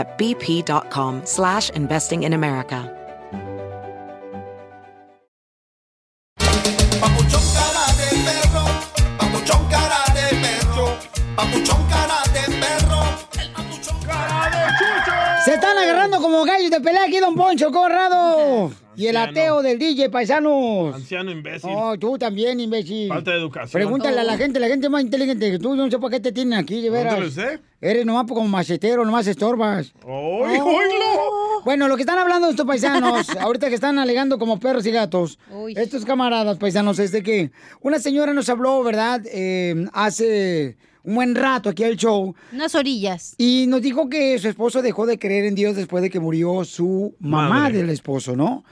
at bp.com slash investing in America. Papuchón cara de perro, papuchón cara de perro, papuchón como gallos de pelea aquí, don Poncho Corrado. Y el ateo del DJ, paisanos. Anciano imbécil. Oh, tú también, imbécil. Falta de educación. Pregúntale a la gente, la gente más inteligente que tú. Yo no sé por qué te tienen aquí, de veras. ¿Dónde lo sé? Eres nomás como macetero, nomás estorbas. ¡Ay, oílo! Bueno, lo que están hablando estos paisanos, ahorita que están alegando como perros y gatos, estos camaradas paisanos, es de que una señora nos habló, ¿verdad? Eh, hace un buen rato aquí al show. Unas orillas. Y nos dijo que su esposo dejó de creer en Dios después de que murió su mamá Madre. del esposo, ¿no?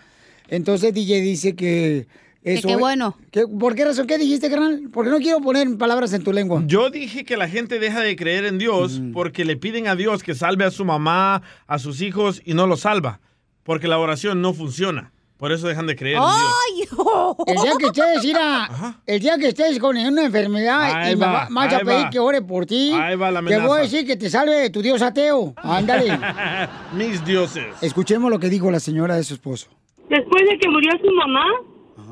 Entonces DJ dice que eso... qué bueno. que- ¿Por qué razón? ¿Qué dijiste, carnal? Porque no quiero poner palabras en tu lengua. Yo dije que la gente deja de creer en Dios porque le piden a Dios que salve a su mamá, a sus hijos y no los salva. Porque la oración no funciona. Por eso dejan de creer en Dios. El día que estés, mira, el día que estés con una enfermedad Ahí y me va, va- vas a pedir va. que ore por ti, Ahí va la te voy a decir que te salve tu Dios ateo. Ándale. Mis dioses. Escuchemos lo que dijo la señora de su esposo. Después de que murió su mamá,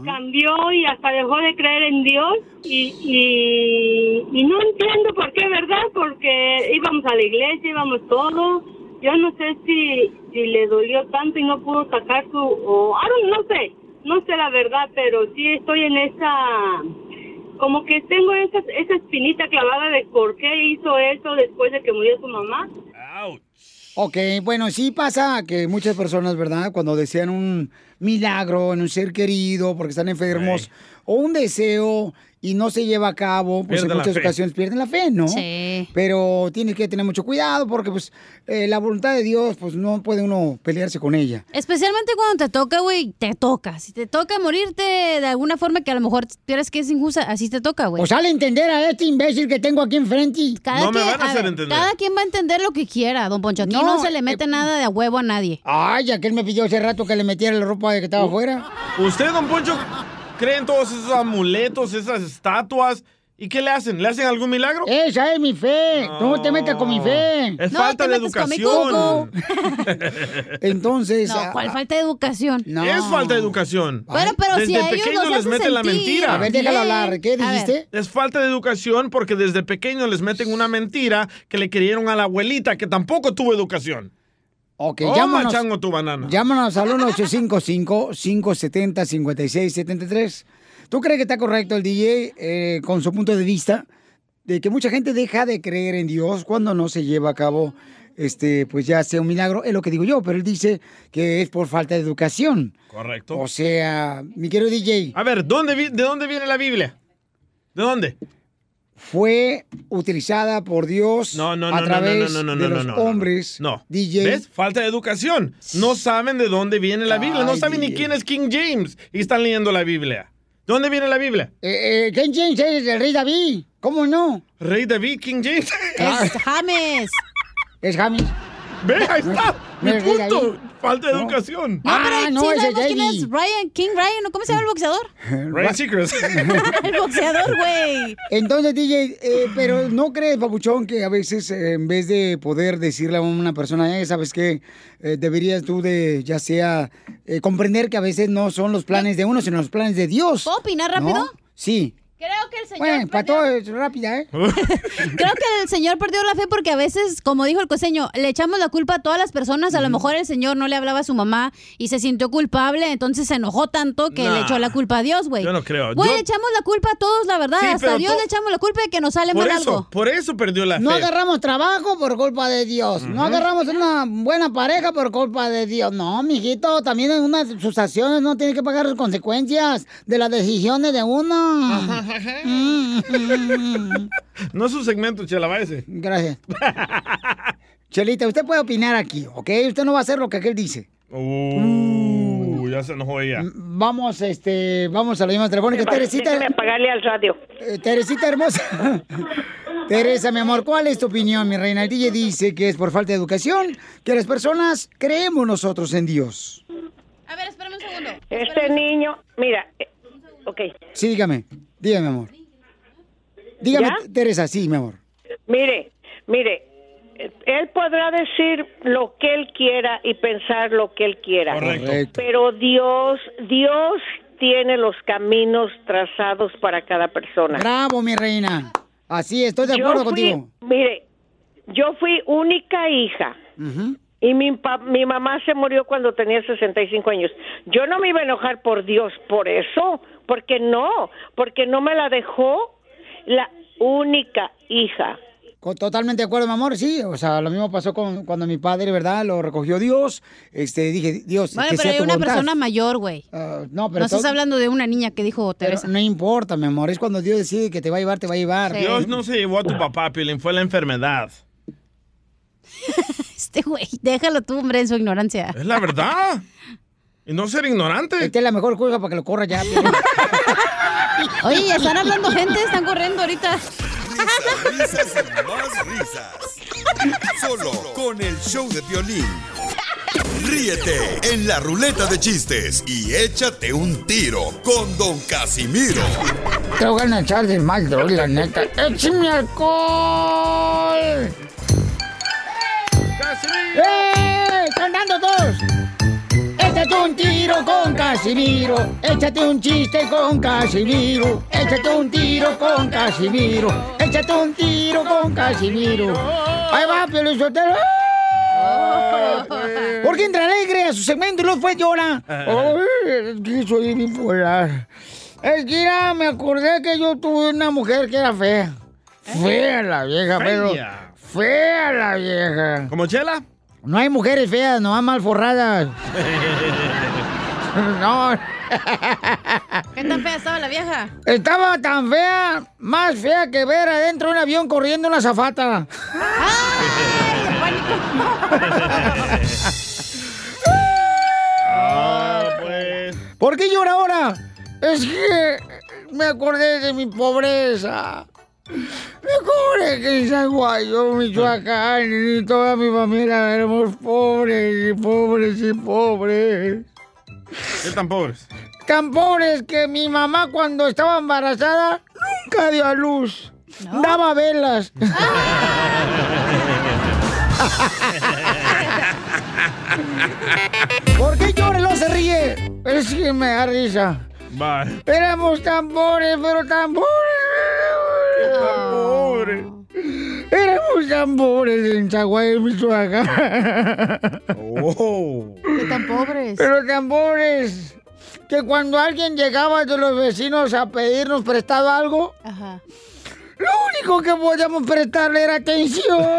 cambió y hasta dejó de creer en Dios y, y, y no entiendo por qué, ¿verdad? Porque íbamos a la iglesia, íbamos todo. Yo no sé si, si le dolió tanto y no pudo sacar su... O, I don't- no sé, no sé la verdad, pero sí estoy en esa... Como que tengo esa, esa espinita clavada de por qué hizo eso después de que murió su mamá. Ok, bueno, sí pasa que muchas personas, ¿verdad? Cuando desean un milagro en un ser querido porque están enfermos o un deseo y no se lleva a cabo, pues Pierden en muchas ocasiones pierden la fe, ¿no? Sí. Pero tienes que tener mucho cuidado porque pues eh, la voluntad de Dios, pues no puede uno pelearse con ella. Especialmente cuando te toca, güey, te toca. Si te toca morirte de alguna forma que a lo mejor crees que es injusta, así te toca, güey. O sale a entender a este imbécil que tengo aquí enfrente. Cada quien- ver, Cada quien va a entender lo que quiera, don Poncho. Aquí no, No, se le mete nada de a huevo a nadie. Ay, aquel me pidió hace rato que le metiera la ropa de que estaba afuera. ¿Usted, don Poncho, cree en todos esos amuletos, esas estatuas? ¿Y qué le hacen? ¿Le hacen algún milagro? Esa es mi fe. No, te metas con mi fe. Es falta de educación. Entonces. No, ¿cuál falta de educación? Es falta de educación. Bueno, pero desde si a ellos pequeño los les meten la mentira. A ver, déjalo hablar. ¿Qué dijiste? Es falta de educación porque desde pequeño les meten una mentira que le creyeron a la abuelita que tampoco tuvo educación. Ok, Toma, llámanos. chango, tu banana. Llámanos al 1-855-570-5673. ¿Tú crees que está correcto el DJ eh, con su punto de vista de que mucha gente deja de creer en Dios cuando no se lleva a cabo, este, pues ya sea un milagro? Es lo que digo yo, pero él dice que es por falta de educación. Correcto. O sea, mi querido DJ. A ver, ¿dónde vi- ¿de dónde viene la Biblia? ¿De dónde? Fue utilizada por Dios No, no, no, a través no, no, no, de los no, no, no. hombres. No. DJ. ¿Ves? Falta de educación. No saben de dónde viene la Biblia. No saben ni quién es King James y están leyendo la Biblia. ¿De dónde viene la Biblia? Eh, eh, King James es el rey David. ¿Cómo no? Rey David, King James. Es James. Es James. Ve, ahí está. Mi punto. Falta de No. educación. No, pero Ah, no, sí ese sabemos quién es Ryan, King Ryan, ¿no? ¿Cómo se llama el boxeador? Ryan Seacrest. el boxeador, güey. Entonces, DJ, eh, pero ¿no crees, Papuchón, que a veces eh, en vez de poder decirle a una persona, eh, ¿sabes qué? Eh, deberías tú de, ya sea, eh, comprender que a veces no son los planes de uno, sino los planes de Dios. ¿Puedo opinar ¿no? rápido? Sí. Creo que el señor. Bueno, para todo es rápida, ¿eh? Creo que el señor perdió la fe porque a veces, como dijo el costeño, le echamos la culpa a todas las personas. A lo mejor el señor no le hablaba a su mamá y se sintió culpable, entonces se enojó tanto que Nah, le echó la culpa a Dios, güey. yo no creo. Güey, Yo- le echamos la culpa a todos, la verdad. Sí, Hasta pero a Dios to- le echamos la culpa de que nos sale Por mal eso, algo. por eso perdió la No fe. agarramos trabajo por culpa de Dios. No agarramos una buena pareja por culpa de Dios. No, mijito, también en una de sus acciones no tiene que pagar las consecuencias de las decisiones de uno. Mm. No es su segmento, chela, váyase. Gracias. Chelita, usted puede opinar aquí, ¿ok? Usted no va a hacer lo que aquel dice. Uh, ya se enojó ella. Vamos, este, vamos a la misma telefónica. Teresita. Déjeme apagarle al radio. Eh, Teresita hermosa. Teresa, mi amor, ¿cuál es tu opinión, mi reina? El DJ dice que es por falta de educación, que las personas creemos nosotros en Dios. A ver, espérame un segundo. Este niño, mira, eh, ok, Sí, dígame. Dígame, mi amor. Dígame, ¿Ya? Teresa, sí, mi amor. mire, mire, él podrá decir lo que él quiera y pensar lo que él quiera. Correcto. Pero Dios, Dios tiene los caminos trazados para cada persona. Bravo, mi reina. Así, estoy de acuerdo fui- contigo. Mire, yo fui única hija. Y mi, pa- mi mamá se murió cuando tenía 65 años. Yo no me iba a enojar por Dios por eso, porque no, porque no me la dejó la única hija. Totalmente de acuerdo, mi amor. Sí, o sea, lo mismo pasó con, cuando mi padre, ¿verdad? Lo recogió Dios. Este, dije, Dios, Bueno, que pero sea hay tu una voluntad. persona mayor, güey. Ah, no, pero No estás hablando de una niña que dijo pero Teresa. no importa, mi amor. Es cuando Dios decide que te va a llevar, te va a llevar. Sí. Dios no se llevó a tu papá, Piolín, fue la enfermedad. Este güey, déjalo tú, hombre, en su ignorancia. Es la verdad. Y no ser ignorante. Esta es la mejor cosa para que lo corra ya. Oye, están hablando gente, están corriendo ahorita. Risas, risas y más risas. Solo con el show de violín. Ríete en la ruleta de chistes y échate un tiro con Don Casimiro. Te voy a echar de mal, droga, la neta. ¡Échame alcohol! ¡Eh! ¡Cantando todos! Échate un tiro con Casimiro. Échate un chiste con Casimiro. Échate un tiro con Casimiro. Échate un tiro con Casimiro. Ahí va, Pelizotero. ¿Por qué entra alegre a su segmento y luego fue llora? Ay, es que soy bipolar. Es que mira, me acordé que yo tuve una mujer que era fea. Fea la vieja, pero. Fea. Fea la vieja. ¿Como Chela? No hay mujeres feas, nomás mal forradas. No, ¿Qué tan fea estaba la vieja? estaba tan fea, más fea que ver adentro de un avión corriendo una zafata. Ah, pues. ¿Por qué llora ahora? Es que me acordé de mi pobreza. Me acordé que en San Guayo, Michoacán, y toda mi familia éramos pobres y pobres y pobres. ¿Qué tan pobres? Tan pobres que mi mamá cuando estaba embarazada nunca dio a luz. Daba velas. ¿Por qué llora y no se ríe? Es que me da risa. Bye. Éramos tan pobres, pero tan pobres. Tan pobre. Éramos tan pobres en Chaguay, Michoacán. Oh. ¿Qué tan pobres? Pero tan pobres que cuando alguien llegaba de los vecinos a pedirnos prestado algo, Ajá. lo único que podíamos prestarle era atención.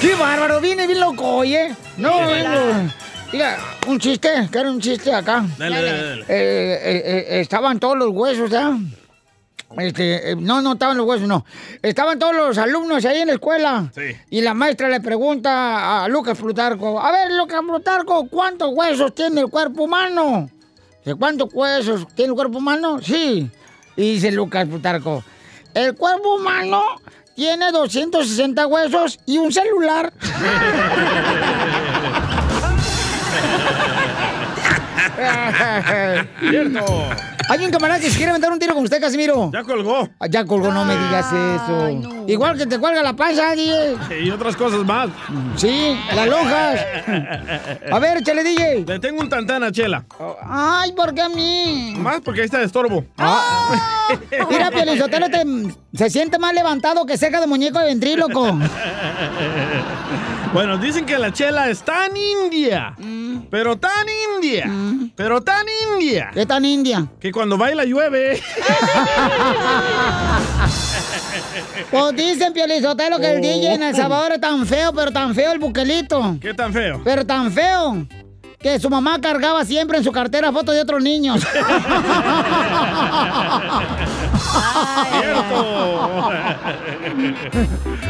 ¡Qué bárbaro! Viene bien loco, oye. No, vengo. Mira, un chiste, que era un chiste acá. Dale, dale, dale. Eh, eh, eh, estaban todos los huesos, ¿ya? Este, eh, no, no estaban los huesos, no. Estaban todos los alumnos ahí en la escuela. Sí. Y la maestra le pregunta a Lucas Plutarco, a ver, Lucas Plutarco, ¿cuántos huesos tiene el cuerpo humano? Dice, ¿cuántos huesos tiene el cuerpo humano? Sí. Y dice Lucas Plutarco, el cuerpo humano tiene 260 huesos y un celular. Cierto. Hay un camarada que se quiere aventar un tiro con usted, Casimiro. Ya colgó. Ah, Ya colgó, no me digas eso. Igual que te cuelga la panza, DJ. Y otras cosas más. Sí, las lonjas. A ver, échale, DJ. Le tengo un tantán a Chela. Ay, ¿por qué a mí? Más porque ahí está de estorbo. Ah. Mira, Piolizotelo te, se siente más levantado que ceja de muñeco de ventríloco. Bueno, dicen que la chela es tan india, pero tan india, pero tan india, ¿Qué tan india? que cuando baila llueve. Pues dicen, Piolizotelo, que el Oh. DJ en El Salvador es tan feo, pero tan feo el buquelito. ¿Qué tan feo? Pero tan feo que su mamá cargaba siempre en su cartera fotos de otros niños.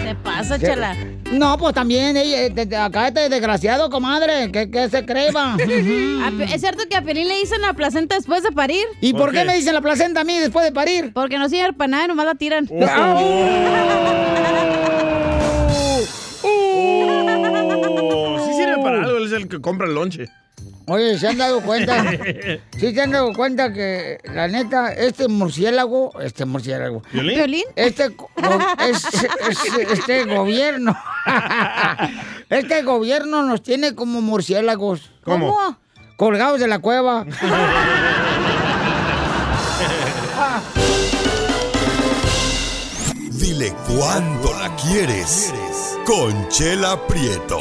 Se pasa, chela. No, pues también, ella, de- de- acá este desgraciado, comadre, que, que se creba. A Pe- ¿Es cierto que a Pelín le dicen la placenta después de parir? ¿Y por qué me dicen la placenta a mí después de parir? Porque no sirve para nada y nomás la tiran. Oh, sí sirve para algo, él es el que compra el lonche. Oye, ¿se han dado cuenta? ¿Sí se han dado cuenta que, la neta, este murciélago, este murciélago, ¿Violín? ¿Violín? este, go- es- es- este gobierno, este gobierno nos tiene como murciélagos. ¿Cómo? Colgados de la cueva. Dile cuándo la quieres. Conchela Prieto.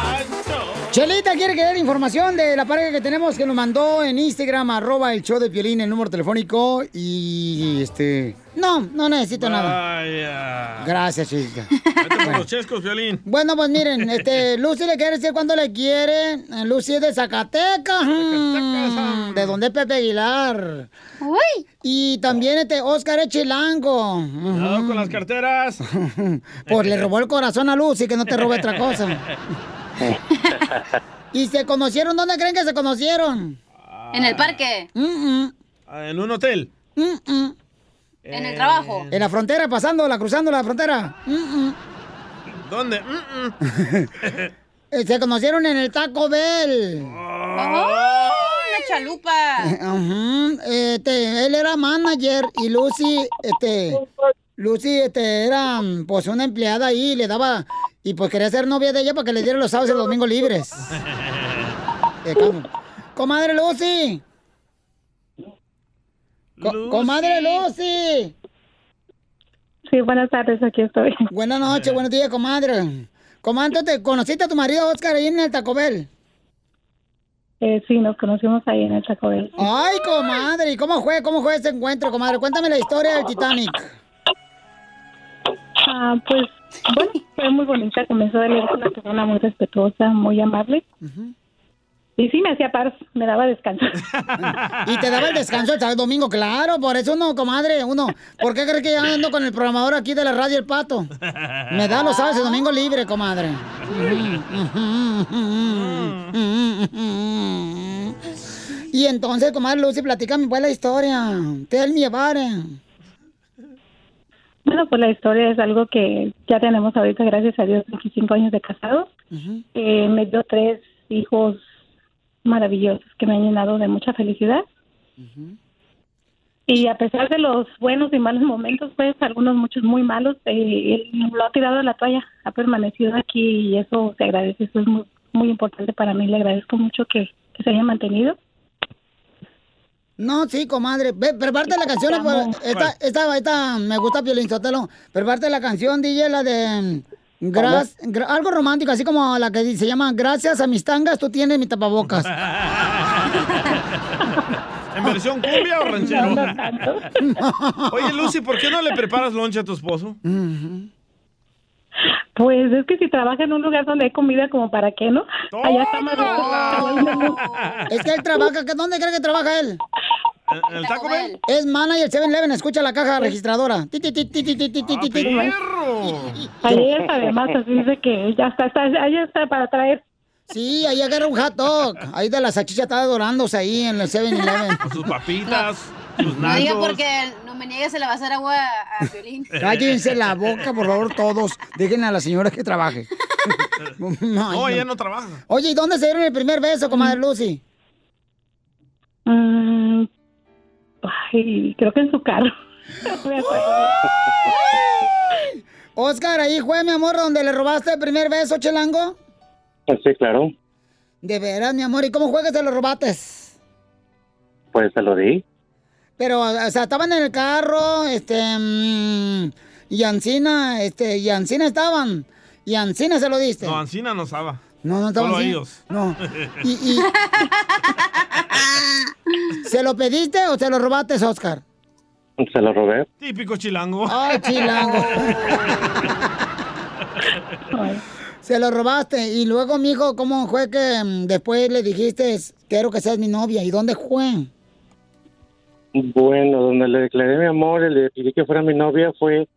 Chelita quiere querer información de la pareja que tenemos que nos mandó en Instagram, arroba el show de Piolín, el número telefónico y este... No, no necesito nada. Vaya. Gracias, Chelita. Vete por los chescos, Violín. Bueno, pues miren, este, Lucy le quiere decir cuándo le quiere. Eh, Lucy es de Zacatecas. mm, de donde es Pepe Aguilar. Uy. Y también este Oscar es chilango. Cuidado con las carteras. Pues le robó el corazón a Lucy, que no te robe otra cosa. ¿Y se conocieron? ¿Dónde creen que se conocieron? En el parque. Mm, Ah, En un hotel. mm. En el trabajo. En la frontera, pasándola, cruzando la frontera. Mm, mm. ¿Dónde? Mm, mm. Eh, Se conocieron en el Taco Bell. ¡Oh! ¡Una chalupa! Ajá, este, él era manager y Lucy, este, Lucy, este, era, pues, una empleada ahí, le daba, y pues quería ser novia de ella para que le diera los sábados y los domingos libres. Eh. Comadre Lucy. Co- comadre Lucy. Sí, buenas tardes, aquí estoy. Buenas noches, buenos días, comadre. Comadre, ¿te conociste a tu marido Oscar ahí en el Taco Bell? Eh, sí, nos conocimos ahí en el Taco Bell. Ay, comadre, ¿y cómo fue? ¿Cómo fue ese encuentro, comadre? Cuéntame la historia del Titanic. Ah, pues, bueno, fue muy bonita. Comenzó él era una persona muy respetuosa, muy amable. Y sí, me hacía paz, me daba descanso. Y te daba el descanso el domingo, claro, por eso uno, comadre, uno, ¿por qué crees que yo ando con el programador aquí de la radio El Pato? Me da los sábados y domingo libre, comadre. Y entonces, comadre Lucy, platícame pues la historia. Tell me about it. Bueno, pues la historia es algo que ya tenemos ahorita, gracias a Dios, 25 años de casados. Eh, me dio tres hijos maravillosos que me han llenado de mucha felicidad. Y a pesar de los buenos y malos momentos, pues algunos muchos muy malos, eh, él lo ha tirado a la toalla, ha permanecido aquí y eso se agradece, eso es muy, muy importante para mí, le agradezco mucho que, que se haya mantenido. No, sí, comadre. Ve, prepárate la canción. pues, Esta, esta, esta, me gusta Piolín Sotelo. Prepárate la canción, DJ, la de... mm, gras- gra- algo romántico, así como la que se llama Gracias a mis tangas, tú tienes mi tapabocas. ¿En versión cumbia o ranchero? Oye, Lucy, ¿por qué no le preparas lonche a tu esposo? Pues es que si trabaja en un lugar donde hay comida, como para qué, ¿no? Allá está más rico. Es que él trabaja, ¿que ¿dónde cree que trabaja él? ¿En el Taco Bell? Es manager 7-Eleven, escucha la caja registradora. Ti, ti, ti, ti, ti, ti, ti, ti, ti, ti. Ahí es, además, así dice que ya está, está, ahí está para traer. Sí, ahí agarra un hot dog. Ahí de la salchicha está dorándose ahí en el 7-Eleven. Con sus papitas, sus No diga porque no me niegue se le va a hacer agua a Piolín. Cállense la boca, por favor, todos. Dejen a la señora que trabaje. No, No, ella no. trabaja. Oye, ¿y dónde se dieron el primer beso, comadre Lucy? Mm, ay, creo que en su carro. Oscar, ahí fue, mi amor, donde le robaste el primer beso, Chelango. Sí, claro. De veras, mi amor, ¿y cómo que se lo robaste? Pues se lo di. Pero, o sea, estaban en el carro, este, mm, y Ancina, este, y Ancina estaban, y Ancina se lo diste. No, Ancina no sabe. No, no estaban Solo ellos. No. Y, y- ¿Se lo pediste o se lo robaste, Oscar? Se lo robé. Típico chilango. Ay, chilango. Se lo robaste. Y luego, mijo, ¿cómo fue que mm, después le dijiste, quiero que seas mi novia? ¿Y dónde fue? Bueno, donde le declaré mi amor y le pedí que fuera mi novia fue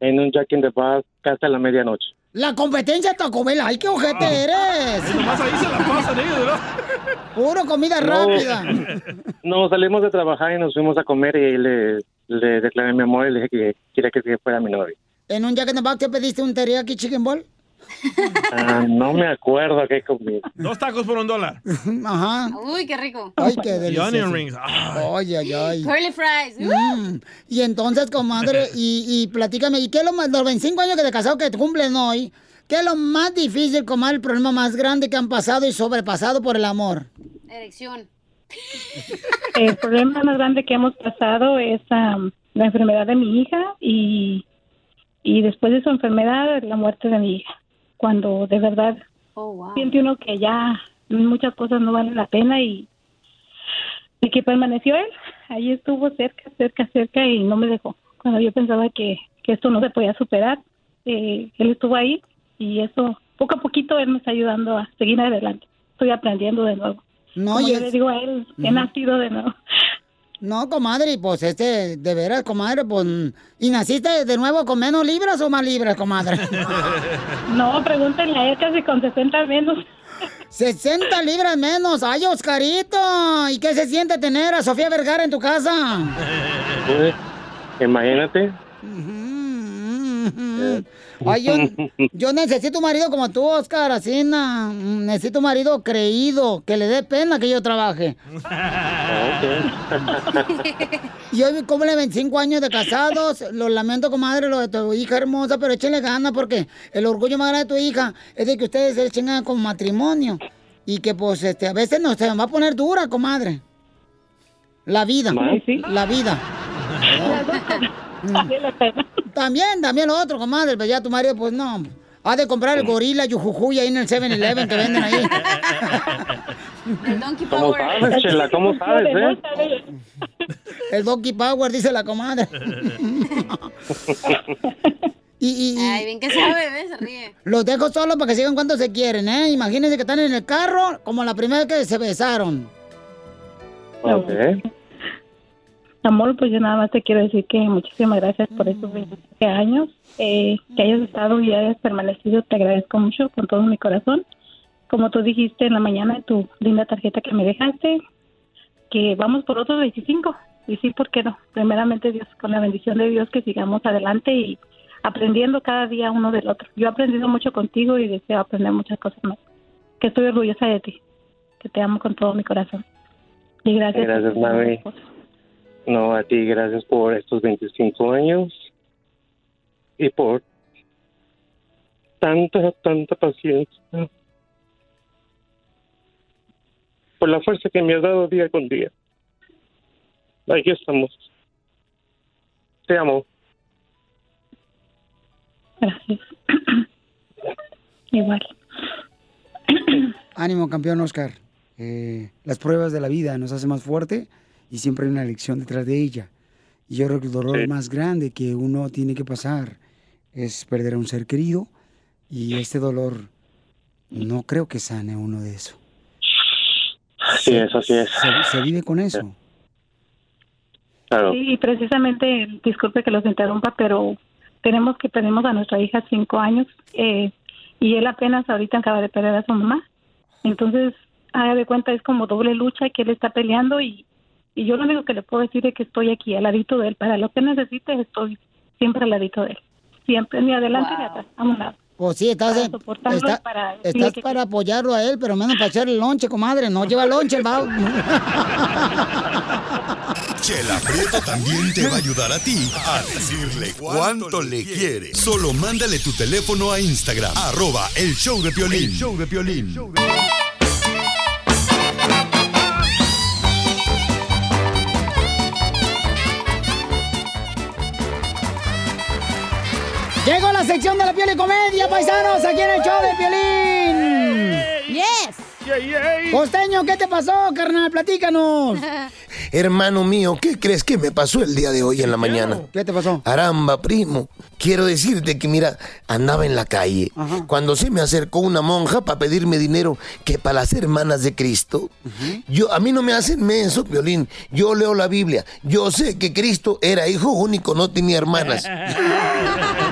en un Jack in the Box casi a la medianoche. La competencia Taco Bell. ¡Ay, qué ojete eres! Ay, nomás ahí se la pasan ellos, ¿verdad? Puro comida No. rápida. No, salimos de trabajar y nos fuimos a comer y ahí le, le declaré mi amor y le dije que quería que fuera mi novia. ¿En un Jack in the Box te pediste un teriyaki chicken ball? Ah, no me acuerdo qué comí. Dos tacos por un dólar. Ajá. Uy, qué rico. Ay, qué Y delicioso. onion rings. Ay. Ay, ay. Curly fries. Mm. Y entonces, comadre, y, y platícame, ¿y qué es lo más, los 25 años que de casado que cumplen hoy, qué es lo más difícil, comadre, el problema más grande que han pasado y sobrepasado por el amor? Erección. El problema más grande que hemos pasado es la enfermedad de mi hija y, y después de su enfermedad la muerte de mi hija. Cuando de verdad Oh, wow. siente uno que ya muchas cosas no valen la pena y, y que permaneció él. Ahí estuvo cerca, cerca, cerca y no me dejó. Cuando yo pensaba que, que esto no se podía superar, eh, él estuvo ahí y eso poco a poquito él me está ayudando a seguir adelante. Estoy aprendiendo de nuevo. No, Como yo es- le digo a él, he nacido de nuevo. No, comadre, y pues este, de veras, comadre, pues, ¿y naciste de nuevo con menos libras o más libras, comadre? No, pregúntenle a él casi con 60 menos. 60 libras menos. ¡Ay, Oscarito! ¿Y qué se siente tener a Sofía Vergara en tu casa? Pues, imagínate. Ay, yo, yo necesito un marido como tú, Oscar, así, na, mm, necesito un marido creído, que le dé pena que yo trabaje. Y hoy cumple 25 años de casados, lo lamento, comadre, lo de tu hija hermosa, pero échenle ganas porque el orgullo más grande de tu hija es de que ustedes se echen con matrimonio. Y que pues este, a veces no se va a poner dura, comadre. La vida, la vida. También, también lo otro, comadre, pero ya tu marido, pues no. Ha de comprar el gorila yujujuy ahí en el 7-Eleven que venden ahí. El Donkey ¿Cómo Power. sabes, Chela? ¿Cómo sabes, eh? El Donkey Power, dice la comadre. y, y- y Ay, bien que sabe, ¿ves? Se ríe. los dejo solos para que sigan cuando se quieren, ¿eh? Imagínense que están en el carro como la primera vez que se besaron. Ok. Amor, pues yo nada más te quiero decir que muchísimas gracias por estos 27 años, eh, que hayas estado y hayas permanecido, te agradezco mucho con todo mi corazón. Como tú dijiste en la mañana en tu linda tarjeta que me dejaste, que vamos por otros 25. Y sí, ¿por qué no? Primeramente Dios, con la bendición de Dios, que sigamos adelante y aprendiendo cada día uno del otro. Yo he aprendido mucho contigo y deseo aprender muchas cosas más. Que estoy orgullosa de ti, que te amo con todo mi corazón. Y gracias. Gracias, mami. No, a ti, gracias por estos 25 años y por tanta, tanta paciencia. Por la fuerza que me has dado día con día. Aquí estamos. Te amo. Gracias. Igual. Ánimo, campeón Oscar. Eh, las pruebas de la vida nos hacen más fuerte y siempre hay una lección detrás de ella. Y yo creo que el dolor más grande que uno tiene que pasar es perder a un ser querido y este dolor no creo que sane uno de eso. Así es, así es. Se, se vive con eso. Claro. Sí, y precisamente, disculpe que los interrumpa, pero tenemos que perdimos a nuestra hija cinco años eh, y él apenas ahorita acaba de perder a su mamá. Entonces, haga de cuenta, es como doble lucha que él está peleando y, y yo lo único que le puedo decir es que estoy aquí, al ladito de él. Para lo que necesite, estoy siempre al ladito de él. Siempre, ni adelante ni atrás, a un lado. Pues sí, estás, Para está- y para estás que- para apoyarlo a él, pero menos para echarle lonche, comadre. No lleva lonche el vago. Chela Prieto también te va a ayudar a ti a decirle cuánto le quiere. Solo mándale tu teléfono a Instagram, arroba el show de Piolín. El show de Piolín. Llegó la sección de la piel y comedia, paisanos, aquí en el show de Piolín. Yes. Costeño, ¿qué te pasó, carnal? Platícanos. Hermano mío, ¿qué crees que me pasó el día de hoy en la mañana? ¿Qué te pasó? Aramba, primo. Quiero decirte que, mira, andaba en la calle cuando se me acercó una monja para pedirme dinero que para las hermanas de Cristo. Yo, a mí no me hacen menso, Violín. Yo leo la Biblia. Yo sé que Cristo era hijo único, no tenía hermanas.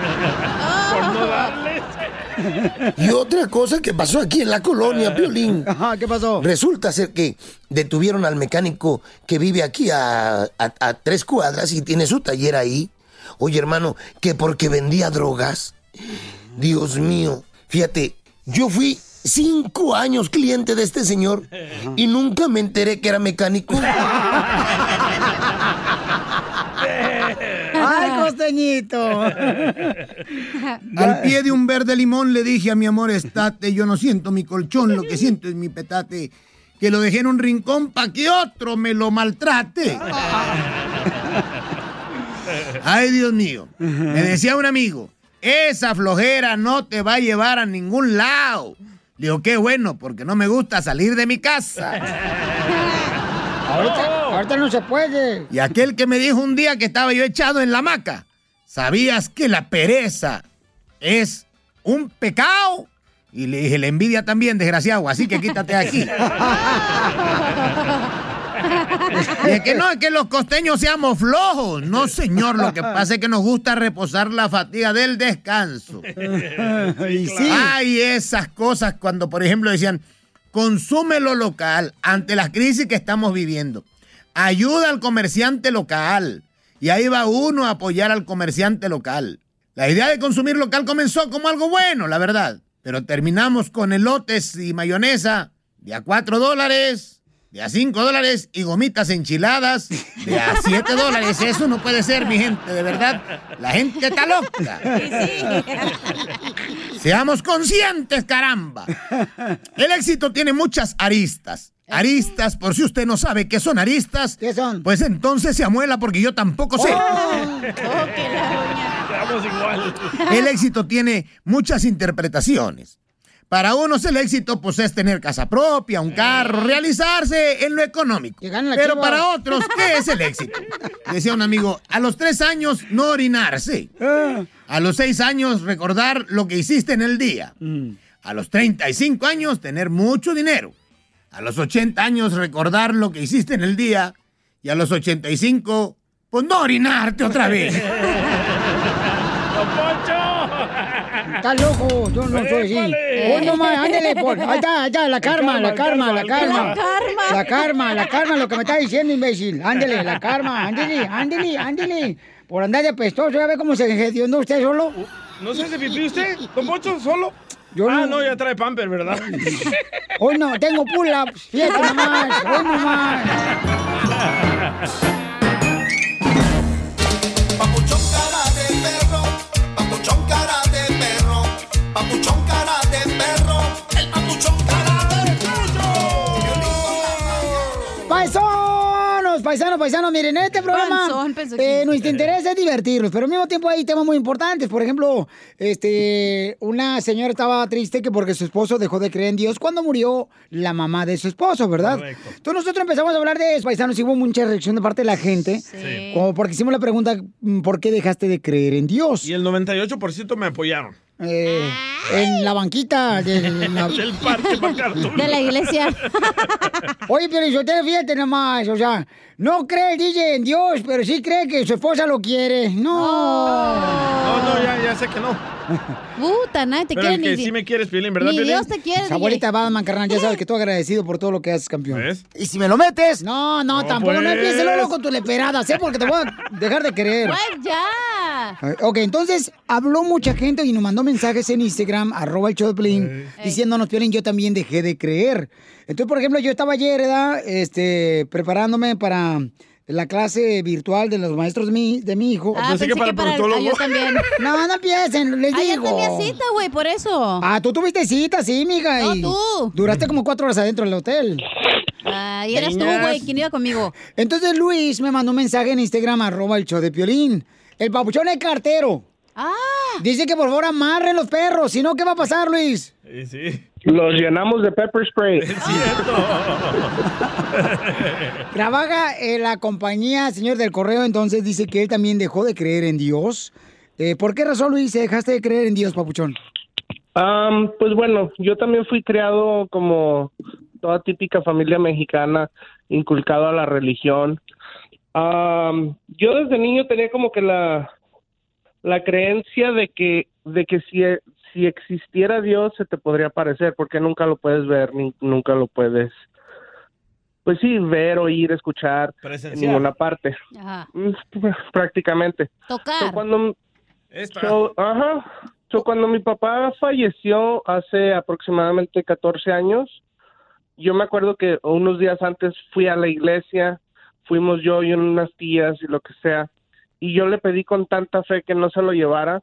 Y otra cosa que pasó aquí en la colonia, Piolín. ¿qué pasó? Resulta ser que detuvieron al mecánico que vive aquí a, a- a tres cuadras y tiene su taller ahí. Oye, hermano, que porque vendía drogas. Dios mío, fíjate, yo fui cinco años cliente de este señor y nunca me enteré que era mecánico. Costeñito. Al pie de un verde limón le dije a mi amor, estate, yo no siento mi colchón, lo que siento es mi petate, que lo dejé en un rincón pa' que otro me lo maltrate. Ay, Dios mío, me decía un amigo, esa flojera no te va a llevar a ningún lado. Digo, qué bueno, porque no me gusta salir de mi casa. Ahorita, ahorita no se puede. Y aquel que me dijo un día que estaba yo echado en la hamaca, ¿sabías que la pereza es un pecado? Y le dije, la envidia también, desgraciado, así que quítate de aquí. Y es que no es que los costeños seamos flojos, no señor, lo que pasa es que nos gusta reposar la fatiga del descanso. Sí. Hay esas cosas cuando, por ejemplo, decían, consume lo local ante la crisis que estamos viviendo. Ayuda al comerciante local. Y ahí va uno a apoyar al comerciante local. La idea de consumir local comenzó como algo bueno, la verdad. Pero terminamos con elotes y mayonesa de a 4 dólares, de a 5 dólares y gomitas enchiladas de a 7 dólares. Eso no puede ser, mi gente, de verdad. La gente está loca. Seamos conscientes, caramba. El éxito tiene muchas aristas. Aristas, por si usted no sabe qué son aristas, ¿Qué son? pues entonces se amuela porque yo tampoco sé. Estamos igual. El éxito tiene muchas interpretaciones. Para unos el éxito pues es tener casa propia, un carro, realizarse en lo económico. Pero para otros, ¿qué es el éxito? Decía un amigo, a los tres años no orinarse. A los seis años recordar lo que hiciste en el día. A los 35 años tener mucho dinero. A los 80 años recordar lo que hiciste en el día. Y a los 85, pues no orinarte otra vez. Está loco, yo no soy así. Épale. Hoy nomás, ándale, por. Ahí está, ahí está, la karma, la karma, la karma. La karma. La karma, la karma, lo que me está diciendo, imbécil. Ándele, la karma, ándele, ándele, ándele. Por andar de apestoso, ya ve cómo se hedionó usted solo. ¿No se hace pipí usted, don Poncho, solo? Yo ah, no. no, ya trae pamper, ¿verdad? Hoy no, tengo pull-ups, fíjate nomás, hoy nomás. Paisanos, paisanos, paisanos, miren, en este programa Panzón, eh, nuestro interés es divertirlos, pero al mismo tiempo hay temas muy importantes. Por ejemplo, este, una señora estaba triste que porque su esposo dejó de creer en Dios cuando murió la mamá de su esposo, ¿verdad? Correcto. Entonces nosotros empezamos a hablar de eso, paisanos, y hubo mucha reacción de parte de la gente, Sí. como porque hicimos la pregunta, mm, ¿por qué dejaste de creer en Dios? Y el 98% me apoyaron. Eh, en la banquita de la... Del parque. De la iglesia. Oye, pero yo te fíjate nomás, o sea, no cree el DJ en Dios, pero sí cree que su esposa lo quiere. No. No, no, ya, ya, sé que no. Puta, nadie te Pero quiere el que ni... sí me quieres, Piolín, ¿verdad, ni Piolín? Dios te quiere, Esa abuelita Batman, carnal, ya sabes que tú agradecido por todo lo que haces, campeón. ¿Ves? ¿Y si me lo metes? No, no, No, tampoco no empieces luego con tu leperada, ¿sí? Porque te voy a dejar de querer. Pues ya. Ok, entonces habló mucha gente y nos mandó mensajes en Instagram, arroba el show de Piolín, diciéndonos, Piolín, yo también dejé de creer. Entonces, por ejemplo, yo estaba ayer, ¿verdad? Este, preparándome para la clase virtual de los maestros de mi, de mi hijo. Ah, pensé que para el ah, yo también. No, no empiecen, les Ah, yo digo. tenía cita, güey, por eso. Ah, tú tuviste cita, sí, mija. No, y tú. Duraste como cuatro horas adentro del hotel. Ah, y eras tú, güey, ¿quién iba conmigo? Entonces Luis me mandó un mensaje en Instagram, arroba el show de Piolín. El papuchón es cartero. Ah. Dice que por favor amarren los perros, si no, ¿qué va a pasar, Luis? Sí, sí. Los llenamos de pepper spray. Trabaja en la compañía, señor del correo, entonces dice que él también dejó de creer en Dios. Eh, ¿Por qué razón, Luis, dejaste de creer en Dios, papuchón? Pues bueno, yo también fui criado como toda típica familia mexicana, inculcado a la religión. Yo desde niño tenía como que la, la creencia de que, de que si, si existiera Dios se te podría aparecer, porque nunca lo puedes ver, ni nunca lo puedes, pues sí, ver, oír, escuchar en ninguna parte. Ajá. Mm, pues, Prácticamente. Tocar. So, cuando, so, ajá. So, cuando mi papá falleció hace aproximadamente 14 años, yo me acuerdo que unos días antes fui a la iglesia, fuimos yo y unas tías y lo que sea, y yo le pedí con tanta fe que no se lo llevara,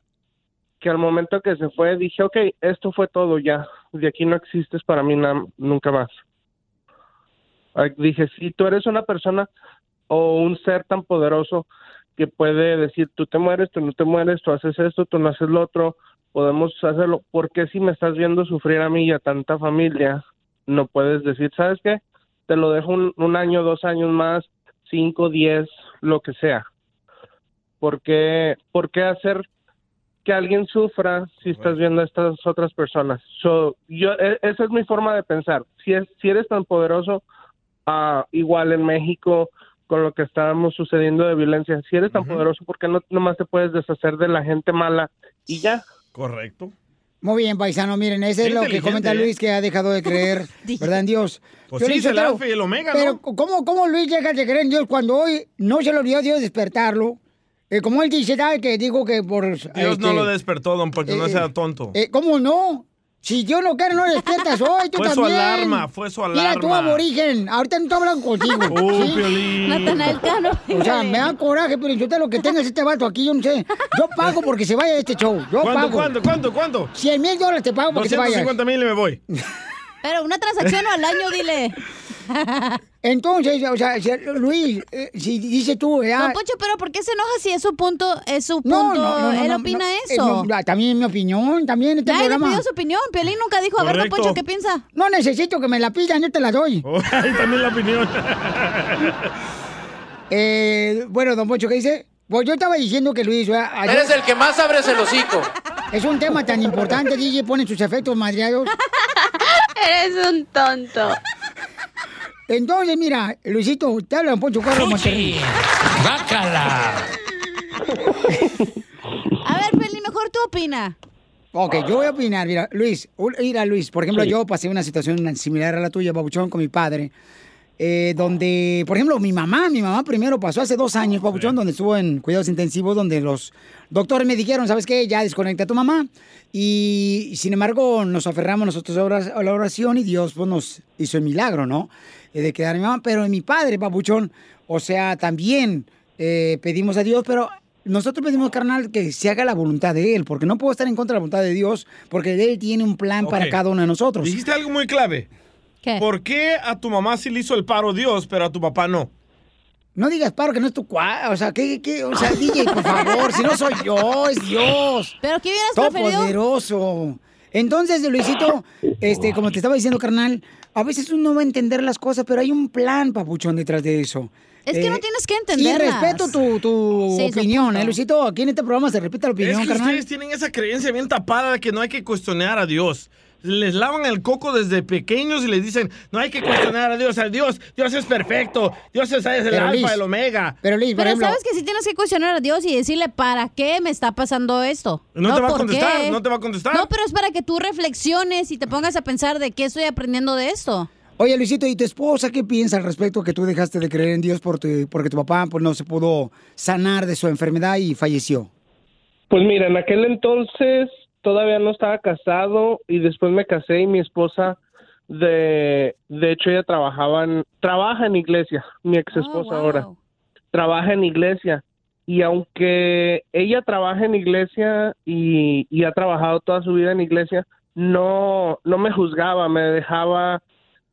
que al momento que se fue dije, ok, esto fue todo ya, de aquí no existes para mí nunca más. Dije, si tú eres una persona o un ser tan poderoso que puede decir, tú te mueres, tú no te mueres, tú haces esto, tú no haces lo otro, podemos hacerlo. ¿Por qué si me estás viendo sufrir a mí y a tanta familia, no puedes decir, ¿sabes qué? Te lo dejo un, un año, dos años más, cinco, diez, lo que sea. ¿Por qué, por qué hacer que alguien sufra si estás viendo a estas otras personas? So, yo, e- esa es mi forma de pensar. Si, es, si eres tan poderoso, ah, igual en México, con lo que estábamos sucediendo de violencia, si eres tan poderoso, ¿por qué no nomás te puedes deshacer de la gente mala y ya? Correcto. Muy bien, paisano, miren, ese es lo que comenta ¿eh? Luis, que ha dejado de creer, ¿verdad, en Dios? Pues Piolín sí, el alfa y el omega, Pero, ¿no? ¿cómo, ¿cómo Luis llega de creer en Dios cuando hoy no se le olvidó a Dios despertarlo? Eh, como él dice, ¿sabes? Que digo que por... Dios no este, lo despertó, don Poncho, no eh, sea tonto. eh, ¿Cómo no? Si Dios no quiere, no despiertas hoy, tú Fue su también. alarma, fue su Mira, tú alarma. aborigen, ahorita no estoy hablando contigo. Uh, Piolín. Natanael Cano. O sea, me da coraje, pero yo te lo que tengas este vato aquí, yo no sé. Yo pago porque se vaya de este show. Yo ¿Cuánto, pago. cuánto, cuánto, cuánto? 100 mil dólares te pago para que se vaya. 250 mil y me voy. Pero una transacción o al año, dile. Entonces, o sea, si- Luis, eh, si dice tú, ya... Don Poncho, pero ¿por qué se enoja si es su punto? Es su punto. No, no, no, no, Él no, opina no, eh, eso. no, también mi opinión, también este Ya, él programa. pidió su opinión. Piolín nunca dijo, a ver, Don Correcto. Poncho, ¿qué piensa? No necesito que me la pidan, yo te la doy. Oh, ahí también la opinión. Eh, bueno, don Poncho, ¿qué dice? Pues yo estaba diciendo que Luis... Ayer- Eres el que más abres el hocico. Es un tema tan importante, DJ, ponen sus efectos madreados. Eres un tonto. Entonces, mira, Luisito, te habla don Poncho Carlos Monterrey. ¡Bácala! A ver, Piolín, mejor tú opina. Ok, yo voy a opinar. Mira, Luis, mira, Luis, por ejemplo, Sí. yo pasé una situación similar a la tuya, Papuchón, con mi padre, eh, donde, por ejemplo, mi mamá, mi mamá primero pasó hace dos años, Papuchón, donde estuvo en cuidados intensivos, donde los doctores me dijeron, ¿sabes qué? Ya desconecta a tu mamá. Y sin embargo, nos aferramos nosotros a la oración y Dios pues, nos hizo el milagro, ¿no? Eh, de quedar a mi mamá. Pero en mi padre, Papuchón, o sea, también eh, pedimos a Dios, pero nosotros pedimos, carnal, que se haga la voluntad de Él, porque no puedo estar en contra de la voluntad de Dios, porque Él tiene un plan para cada uno de nosotros. Dijiste algo muy clave. ¿Qué? ¿Por qué a tu mamá sí le hizo el paro Dios, pero a tu papá no? No digas paro que no es tu cua... O sea, ¿qué, qué? O sea, DJ, por favor, si no soy yo, es Dios. ¿Pero qué hubieras preferido? Todopoderoso. Entonces, Luisito, este, como te estaba diciendo, carnal, a veces uno no va a entender las cosas, pero hay un plan, papuchón, detrás de eso. Es que Eh, no tienes que Y entenderlas. respeto tu, tu Sí, opinión. ¿eh, Luisito? Aquí en este programa se respeta la opinión, es que carnal. ustedes tienen esa creencia bien tapada de que no hay que cuestionar a Dios. Les lavan el coco desde pequeños y les dicen, no hay que cuestionar a Dios, a Dios, Dios es perfecto, Dios es, es el Pero, alfa, Liz, el omega. Pero Liz, Pero sabes que si tienes que cuestionar a Dios y decirle para qué me está pasando esto. No te va a ¿por contestar, qué? no te va a contestar. No, pero es para que tú reflexiones y te pongas a pensar de qué estoy aprendiendo de esto. Oye, Luisito, ¿y tu esposa qué piensa al respecto que tú dejaste de creer en Dios por tu- porque tu papá pues, no se pudo sanar de su enfermedad y falleció? Pues mira, en aquel entonces todavía no estaba casado y después me casé y mi esposa, de, de hecho ella trabajaba en, trabaja en iglesia, mi ex esposa ahora, trabaja en iglesia y aunque ella trabaja en iglesia y, y ha trabajado toda su vida en iglesia, no, no me juzgaba, me dejaba,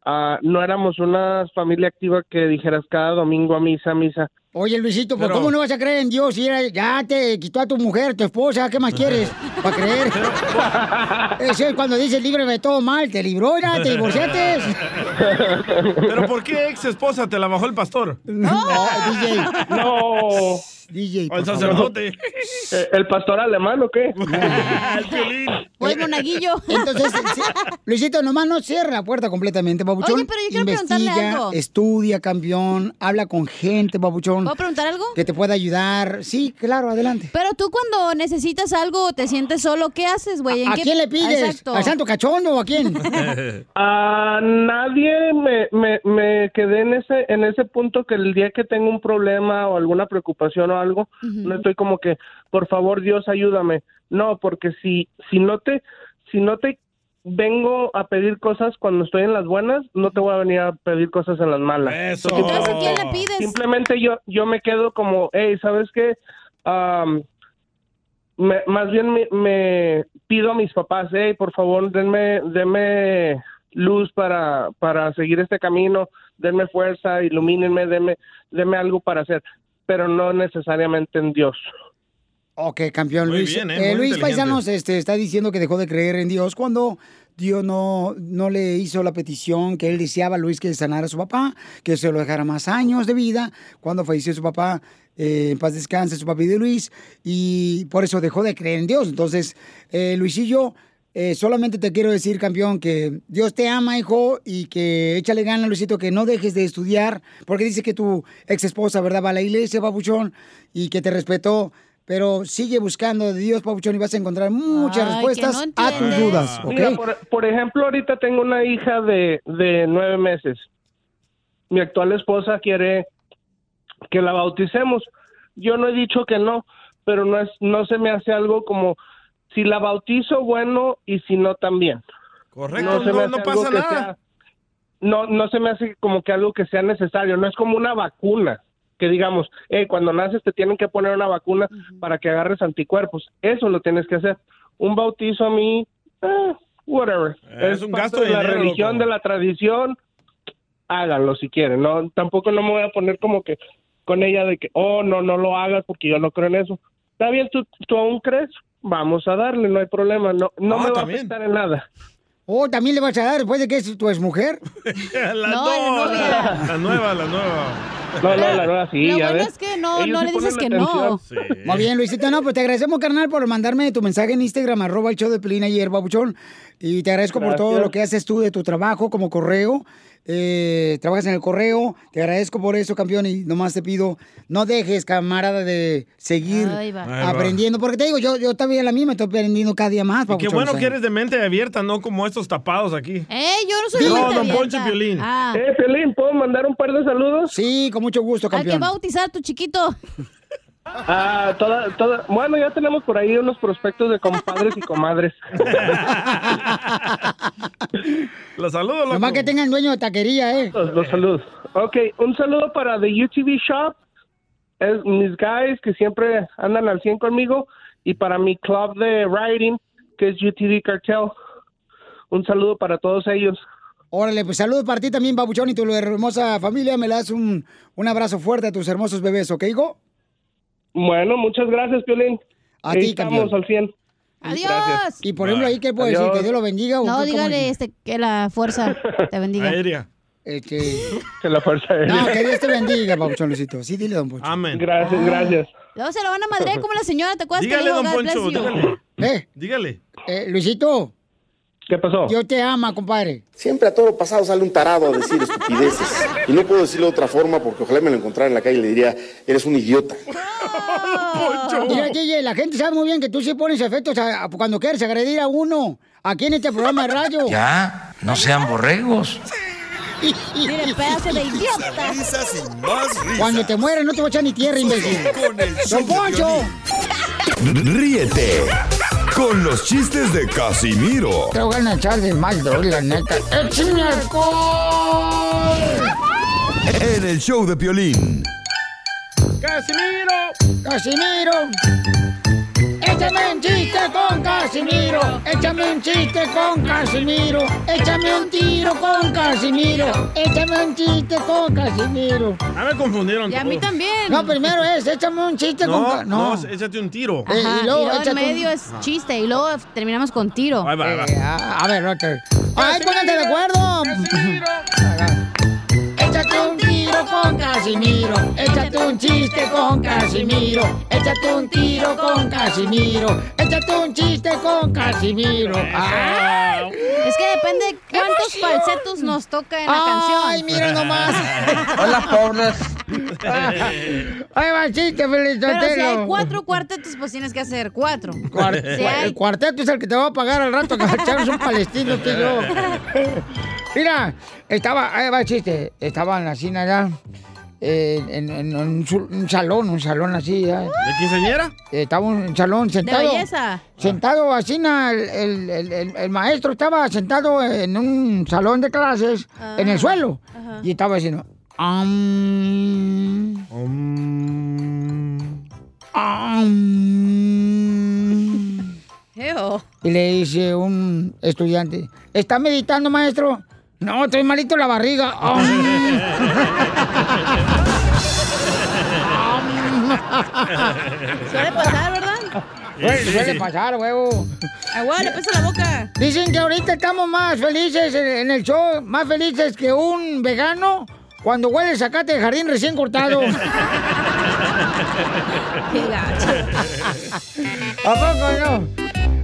ah, no éramos una familia activa que dijeras cada domingo a misa, a misa. Oye, Luisito, ¿por Pero- cómo no vas a creer en Dios si era- ya te quitó a tu mujer, tu esposa? ¿Qué más quieres para creer? Eso es cuando dice líbrame de todo mal, te libró, ya, te divorciaste. ¿Pero por qué ex esposa te la bajó el pastor? No, DJ. No. DJ. O el sacerdote. Eh, ¿El pastor alemán o qué? Pues monaguillo. Entonces, sí, Luisito, nomás no cierra la puerta completamente, babuchón. Oye, pero yo quiero preguntarle Investiga, algo. estudia, campeón, habla con gente, babuchón. ¿Puedo preguntar algo? Que te pueda ayudar. Sí, claro, adelante. Pero tú cuando necesitas algo o te sientes solo, ¿qué haces, güey? ¿En ¿A qué- quién le pides? Exacto. ¿Al santo cachondo o a quién? A nadie me, me, me quedé en ese en ese punto que el día que tengo un problema o alguna preocupación o algo, no estoy como que, por favor Dios ayúdame. No, porque si si no te si no te vengo a pedir cosas cuando estoy en las buenas, no te voy a venir a pedir cosas en las malas. Eso. Entonces, ¿a quién le pides? Simplemente yo yo me quedo como, hey, ¿sabes qué? Am, me- más bien me, me pido a mis papás, hey, por favor, denme, denme luz para, para seguir este camino, denme fuerza, ilumínenme, denme, denme algo para hacer, pero no necesariamente en Dios. Ok, campeón Muy Luis. bien, ¿eh? Eh, Luis. Paisanos este, está diciendo que dejó de creer en Dios cuando Dios no, no le hizo la petición que él deseaba a Luis que sanara a su papá, que se lo dejara más años de vida. Cuando falleció su papá, eh, en paz descanse su papi de Luis, y por eso dejó de creer en Dios. Entonces, eh, Luisillo, eh, solamente te quiero decir, campeón, que Dios te ama, hijo, y que échale ganas, Luisito, que no dejes de estudiar, porque dice que tu ex esposa, ¿verdad? Va a la iglesia, papuchón, y que te respetó. Pero sigue buscando de Dios, Papuchón, y vas a encontrar muchas Ay, respuestas no a tus dudas, ¿ok? Mira, por, por ejemplo, ahorita tengo una hija de, de nueve meses. Mi actual esposa quiere que la bauticemos. Yo no he dicho que no, pero no es, no se me hace algo como si la bautizo bueno y si no también. Correcto, se no, hace no algo pasa que nada. sea- no, no se me hace como que algo que sea necesario. No es como una vacuna que digamos, hey, cuando naces te tienen que poner una vacuna para que agarres anticuerpos. Eso lo tienes que hacer. Un bautizo a mí, eh, whatever. Es un gasto de de la dinero, religión, loco. de la tradición. Háganlo si quieren. No, tampoco no me voy a poner como que con ella de que, oh, no, no lo hagas porque yo no creo en eso. Está bien, tú, tú aún crees, vamos a darle, no hay problema. No, no Ah, me va también. a afectar en nada. Oh, ¿también le vas a dar después de que es tu exmujer? la, No, no, la la, la nueva, la nueva. No, no, la nueva sí, Lo ya bueno ves. es que no, no le dices que no. Muy bien, Luisito. No, pues te agradecemos, carnal, por mandarme tu mensaje en Instagram, arroba el show de Pelín ayer, babuchón. Y te agradezco por todo lo que haces tú de tu trabajo como correo. Eh, trabajas en el correo. Te agradezco por eso, campeón. Y nomás te pido, no dejes, camarada, de seguir Ahí va. Ahí va. aprendiendo. Porque te digo, yo, yo también la misma estoy aprendiendo cada día más, Y qué bueno que eres de mente abierta, no como estos tapados aquí. Eh, yo no soy de No, mente don abierta. Poncho Piolín. Ah, Eh, Piolín, ¿puedo mandar un par de saludos? Sí, con mucho gusto, que campeón. va a bautizar a tu chiquito. Ah, toda, toda, bueno, ya tenemos por ahí unos prospectos de compadres y comadres. Los saludo, loco. Nomás que tengan dueño de taquería, ¿eh? Los, los saludos. Ok, un saludo para The UTV Shop, es mis guys que siempre andan al 100 conmigo, y para mi club de riding, que es UTV Cartel. Un saludo para todos ellos. Órale, pues saludos para ti también, babuchón, y tu hermosa familia. Me le das un, un abrazo fuerte a tus hermosos bebés, ¿ok, Higo? Bueno, muchas gracias, Piolín. A ti, estamos campeón. al 100. Adiós. Y por ejemplo, ahí, ¿qué puedo decir? ¿Que Dios lo bendiga? No, dígale es? este, que la fuerza te bendiga. Aérea. Este... Que la fuerza aérea. No, que Dios te bendiga, Papuchón Luisito. Sí, dile, don Poncho. Amén. Gracias, gracias. Luego se lo van a madrear como la señora, ¿te acuerdas Dígale, que le dijo don Poncho, dígale. ¿Eh? Dígale. Eh, Luisito, ¿Qué pasó? Yo te ama, compadre. Siempre a todo pasado sale un tarado a decir estupideces. Y no puedo decirlo de otra forma porque ojalá me lo encontrara en la calle y le diría, eres un idiota. Mira, DJ, la gente sabe muy bien que tú sí pones efectos a- a- cuando quieres agredir a uno. Aquí en este programa de radio. Ya, no sean borregos. Mire, pedazo de idiota. Risas y más risas. Cuando te mueres no te voy a echar ni tierra, imbécil. Con el ¡Don Poncho! Ríete con los chistes de Casimiro Te voy a echar de mal, doy, la neta. ¡Échame alcohol! en el show de Piolín. ¡Casimiro! ¡Casimiro! Échame un chiste con Casimiro. Échame un chiste con Casimiro. Échame un tiro con Casimiro. Échame un chiste con Casimiro. Ah, me confundieron Y a mí también. No, primero es, échame un chiste con No, no, échate un tiro. Eh, Ajá, y y luego luego en échate un- medio es chiste y luego terminamos con tiro. Ahí va, ahí va. Eh, a, a ver, Roger. ¡Ay, póngate de acuerdo! Tiro con Casimiro. Échate un chiste con Casimiro. Échate un tiro con Casimiro. Échate un chiste con Casimiro. ¡Ay! Es que depende de cuántos falsetos nos toca en la canción. ¡Ay, mira nomás! Hola, pobres. ¡Ahí va el chiste, Feliz Pero si hay cuatro cuartetos, pues tienes que hacer cuatro. Cuar- Si hay- El cuarteto es el que te va a pagar al rato que echamos un palestino tú y yo. Mira, estaba, ahí va el chiste. Estaba en la cina ya. eh, en, en- en un, salón, un salón así. ya. ¿De quinceañera? Estaba un salón sentado. belleza. Sentado así, na, el, el- el- el- el maestro estaba sentado en un salón de clases, en el suelo. Ajá. Y estaba diciendo. "Am, am". Ew. Y le dice un estudiante, ¿está meditando, maestro? No, estoy malito la barriga. Suele pasar, ¿verdad? Suele, suele pasar, huevo. Agua, le pesa la boca. Dicen que ahorita estamos más felices en, en el show, más felices que un vegano cuando huele el zacate de jardín recién cortado. ¿A poco no?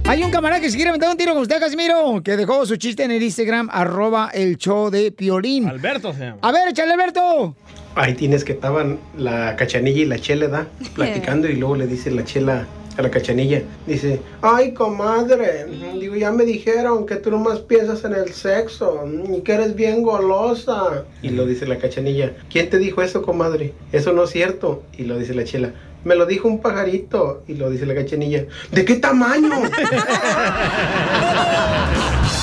Hay un camarada que se quiere meter un tiro con usted, Casimiro, que dejó su chiste en el Instagram, arroba el show de Piolín. Alberto se llama. A ver, échale, Alberto. Ahí tienes que estaban la cachanilla y la chela, ¿da? Platicando y luego le dice la chela a la cachanilla. Dice, ay, comadre, digo, ya me dijeron que tú nomás piensas en el sexo y que eres bien golosa. Y lo dice la cachanilla, ¿quién te dijo eso, comadre? Eso no es cierto. Y lo dice la chela, me lo dijo un pajarito. Y lo dice la cachanilla, ¿de qué tamaño?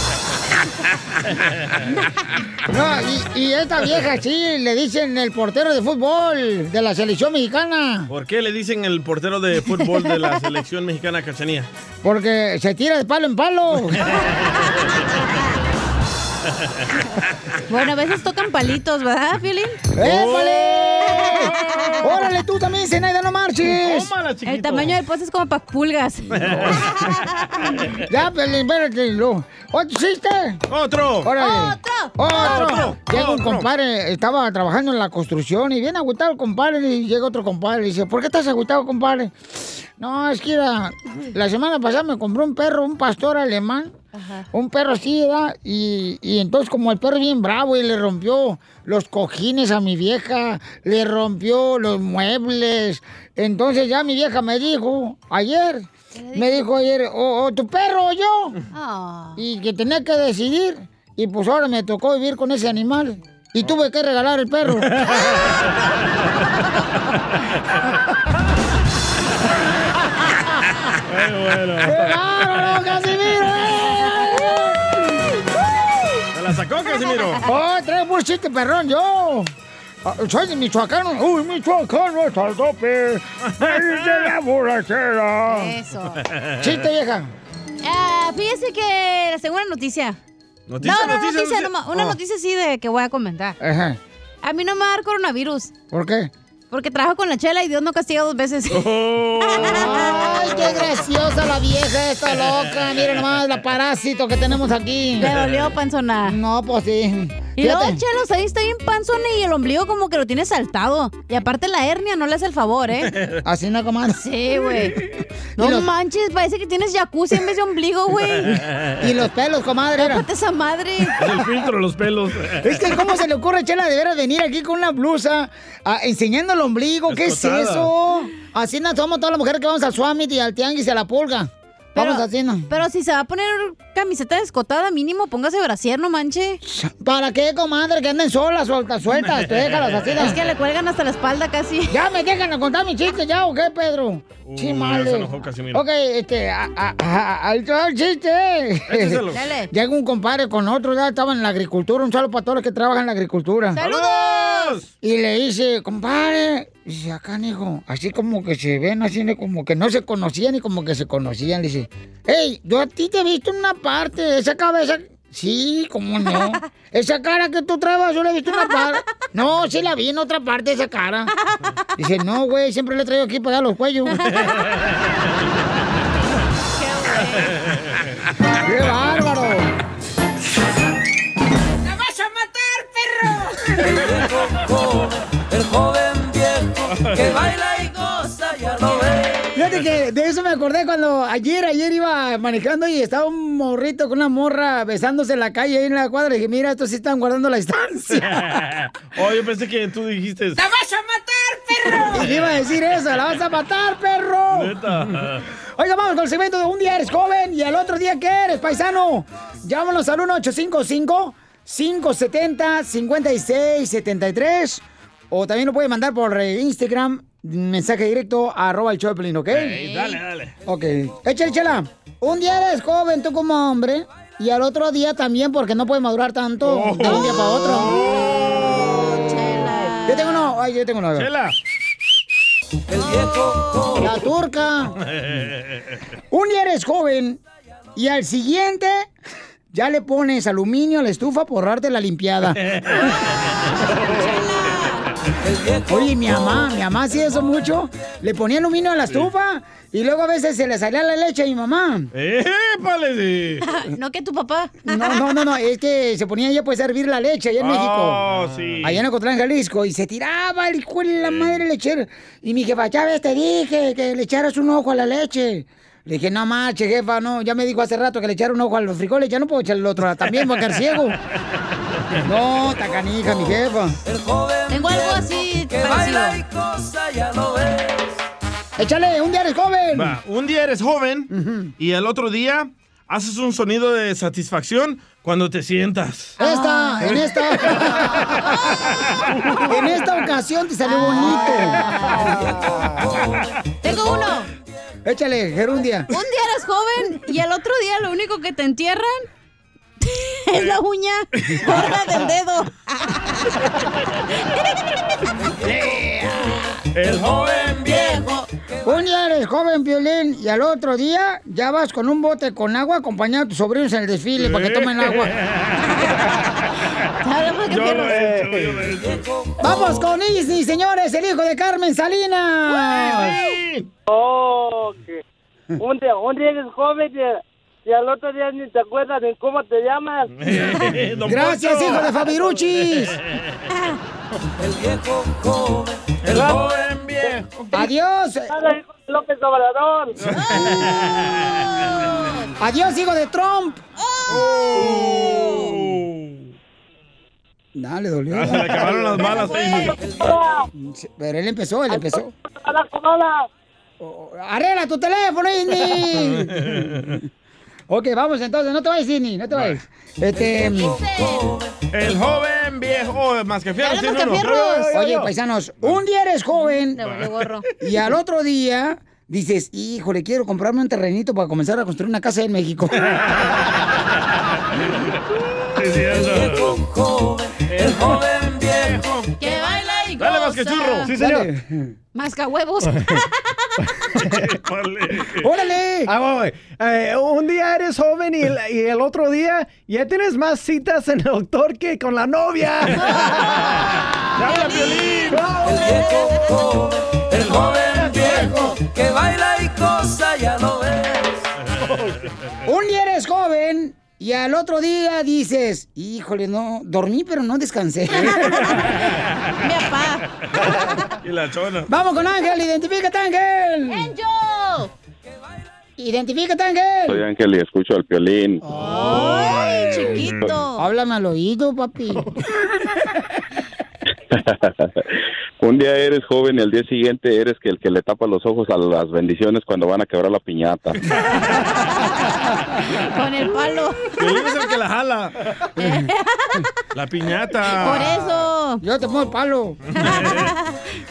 No, y, y esta vieja sí, le dicen el portero de fútbol de la selección mexicana. ¿Por qué le dicen el portero de fútbol de la selección mexicana Cachanía? Porque se tira de palo en palo. Bueno, a veces tocan palitos, ¿verdad, Fiolín? ¡Épale! ¡Órale, tú también, Zenaida, no marches! El tamaño del poste es como para pulgas. ya, pero espérate, lo. ¿Otro chiste? ¡Otro! ¡Órale! ¡Otro! ¡Otro! ¡Otro! Llega un compadre, estaba trabajando en la construcción y viene agüitado el compadre y llega otro compadre y dice, ¿por qué estás agüitado, compadre? No, es que era, la semana pasada me compré un perro, un pastor alemán, un perro así, ¿verdad? Y, y entonces como el perro es bien bravo y le rompió los cojines a mi vieja, le rompió los muebles, entonces ya mi vieja me dijo ayer, me dijo ayer, o, o tu perro o yo, Ah. y que tenía que decidir, y pues ahora me tocó vivir con ese animal. Y tuve que regalar el perro. Ay, bueno. ¡Qué bárbaro! La sacó, Casimiro? ¡Oh, trae un chiste perrón yo! Ah, Soy de Michoacán. ¡Uy, Michoacán no está al tope! ¡Ahí de la borrachera! Eso. Chiste, vieja. Ah, fíjese que la segunda noticia. ¿Noticia, no, no, noticia, noticia, noticia? nomás- una Oh. noticia sí de que voy a comentar. Ajá. A mí no me va a dar coronavirus. ¿Por qué? Porque trabajo con la chela y Dios no castiga dos veces. Oh. ¡Ay, qué graciosa la vieja esta loca! Miren nomás la parásito que tenemos aquí. Le dolió, panzona. No, pues sí. Y luego, chelos, ahí está bien panzón y el ombligo como que lo tiene saltado. Y aparte la hernia no le hace el favor, ¿eh? Así no, comadre. Sí, güey. No los- manches, parece que tienes jacuzzi en vez de ombligo, güey. Y los pelos, comadre. era. Tópate esa madre. Es el filtro de los pelos. Es que, ¿cómo se le ocurre, Chela, de veras venir aquí con una blusa ah, enseñando el ombligo? ¿Qué es eso? Así no somos todas las mujeres que vamos al Summit y al Tianguis a la pulga. Vamos ¿no? Pero si se va a poner camiseta descotada, mínimo póngase brasier, no manche. ¿Para qué, comadre? Que anden solas, sueltas, sueltas. Tú déjalas así. ¿no? Es que le cuelgan hasta la espalda casi. ¿Ya me dejan a contar mi chiste ya o qué, Pedro? sí, ya madre. se enojó Casimiro. Ok, este, a- a- a- ahí va el chiste. Dale. Llega un compadre con otro, ya estaba en la agricultura, un saludo para todos los que trabajan en la agricultura. ¡Saludos! Y le dice, compadre, dice, acá, hijo, así como que se ven, así de como que no se conocían y como que se conocían. Le dice, hey, yo a ti te he visto en una parte, esa cabeza. Sí, cómo no. Esa cara que tú traes, yo la he visto en una parte. No, sí la vi en otra parte, esa cara. Dice, no, güey, siempre le traigo aquí para allá los cuellos. ¡Qué bárbaro! ¡La vas a matar, perro! El joven viejo que baila y goza, ya lo ves. Fíjate que de eso me acordé cuando ayer, ayer iba manejando y estaba un morrito con una morra besándose en la calle ahí en la cuadra. Y dije, mira, estos sí están guardando la distancia. oh, yo pensé que tú dijiste. ¡La vas a matar, perro! Y iba a decir eso, la vas a matar, perro. Neta. Oiga, vamos con el segmento de un día eres joven y al otro día ¿qué eres, paisano? Llámanos al 1-855-570-5673 o también lo puede mandar por Instagram, mensaje directo a arroba el Choplin, ¿ok? Ey, dale, dale. Ok. Échale, chela. Un día eres joven tú como hombre y al otro día también porque no puedes madurar tanto de un día para otro. Yo tengo uno. Ay, yo tengo uno. Chela. El viejo La turca. Un día eres joven y al siguiente ya le pones aluminio a la estufa por darte la limpiada. Oye, mi mamá, mi mamá hacía eso mucho. Le ponía aluminio a la estufa y luego a veces se le salía la leche a mi mamá. ¡Épale! no que tu papá. No, no, no, no, es que se ponía ella pues a hervir la leche allá en México. Oh, sí. Allá en Ocotlán, Jalisco. Y se tiraba el hijo de la madre lechero. Y mi jefa, ya ves, te dije que le echaras un ojo a la leche. Le dije, no marche, jefa, no. Ya me dijo hace rato que le echara un ojo a los frijoles. Ya no puedo echarle el otro también, voy a quedar ciego. No, tacanija, mi jefa. Tengo algo así que baila y goza, ya lo ves. Échale, un día eres joven. Va, un día eres joven y el otro día haces un sonido de satisfacción cuando te sientas. Esta, en esta. en esta ocasión te salió bonito. Tengo uno. Échale, Gerundia. Un día eres joven y el otro día lo único que te entierran es la uña gorda del dedo. El joven viejo. Un día eres joven, Violín, y al otro día ya vas con un bote con agua acompañando a tus sobrinos en el desfile para que tomen agua. Yo lo he hecho, yo lo he hecho. Vamos con Isni, señores, el hijo de Carmen Salinas. Oh, que un día, un día eres joven y, al otro día ni te acuerdas de cómo te llamas. Gracias, hijo de Fabiruchis. El viejo joven, el joven viejo. Adiós. López Obrador. Adiós, hijo de Trump. Dale, dolió. Ah, se le acabaron las balas ahí. Pero él empezó, él empezó. A la comoda. Arregla tu teléfono, Isni. Ok, vamos entonces, no te vayas, Isni, no te vayas. Este. El joven viejo. Oh, más que fierros. Dale, tiene uno. Oye, paisanos, un día eres joven y al otro día dices, híjole, quiero comprarme un terrenito para comenzar a construir una casa en México. el joven, el joven viejo. Que baila y Dale, más que churro. Sí, señor. Masca huevos. ¡Órale! Ah, voy, voy. Eh, un día eres joven y el, y el otro día ya tienes más citas en el doctor que con la novia. ¡Habla, Piolín! El viejo joven, el joven viejo que baila y goza, ya lo ves. Un día eres joven Y al otro día dices, híjole, no, dormí pero no descansé. Mi papá. y la chona. Vamos con Ángel, identifícate Ángel. Angel. Identifícate Ángel. Soy Ángel y escucho al violín. Ay, chiquito. Háblame al oído, papi. Un día eres joven y al día siguiente eres que el que le tapa los ojos a las bendiciones cuando van a quebrar la piñata. Con el palo. Es el que la jala. La piñata. Por eso. Yo te pongo el palo.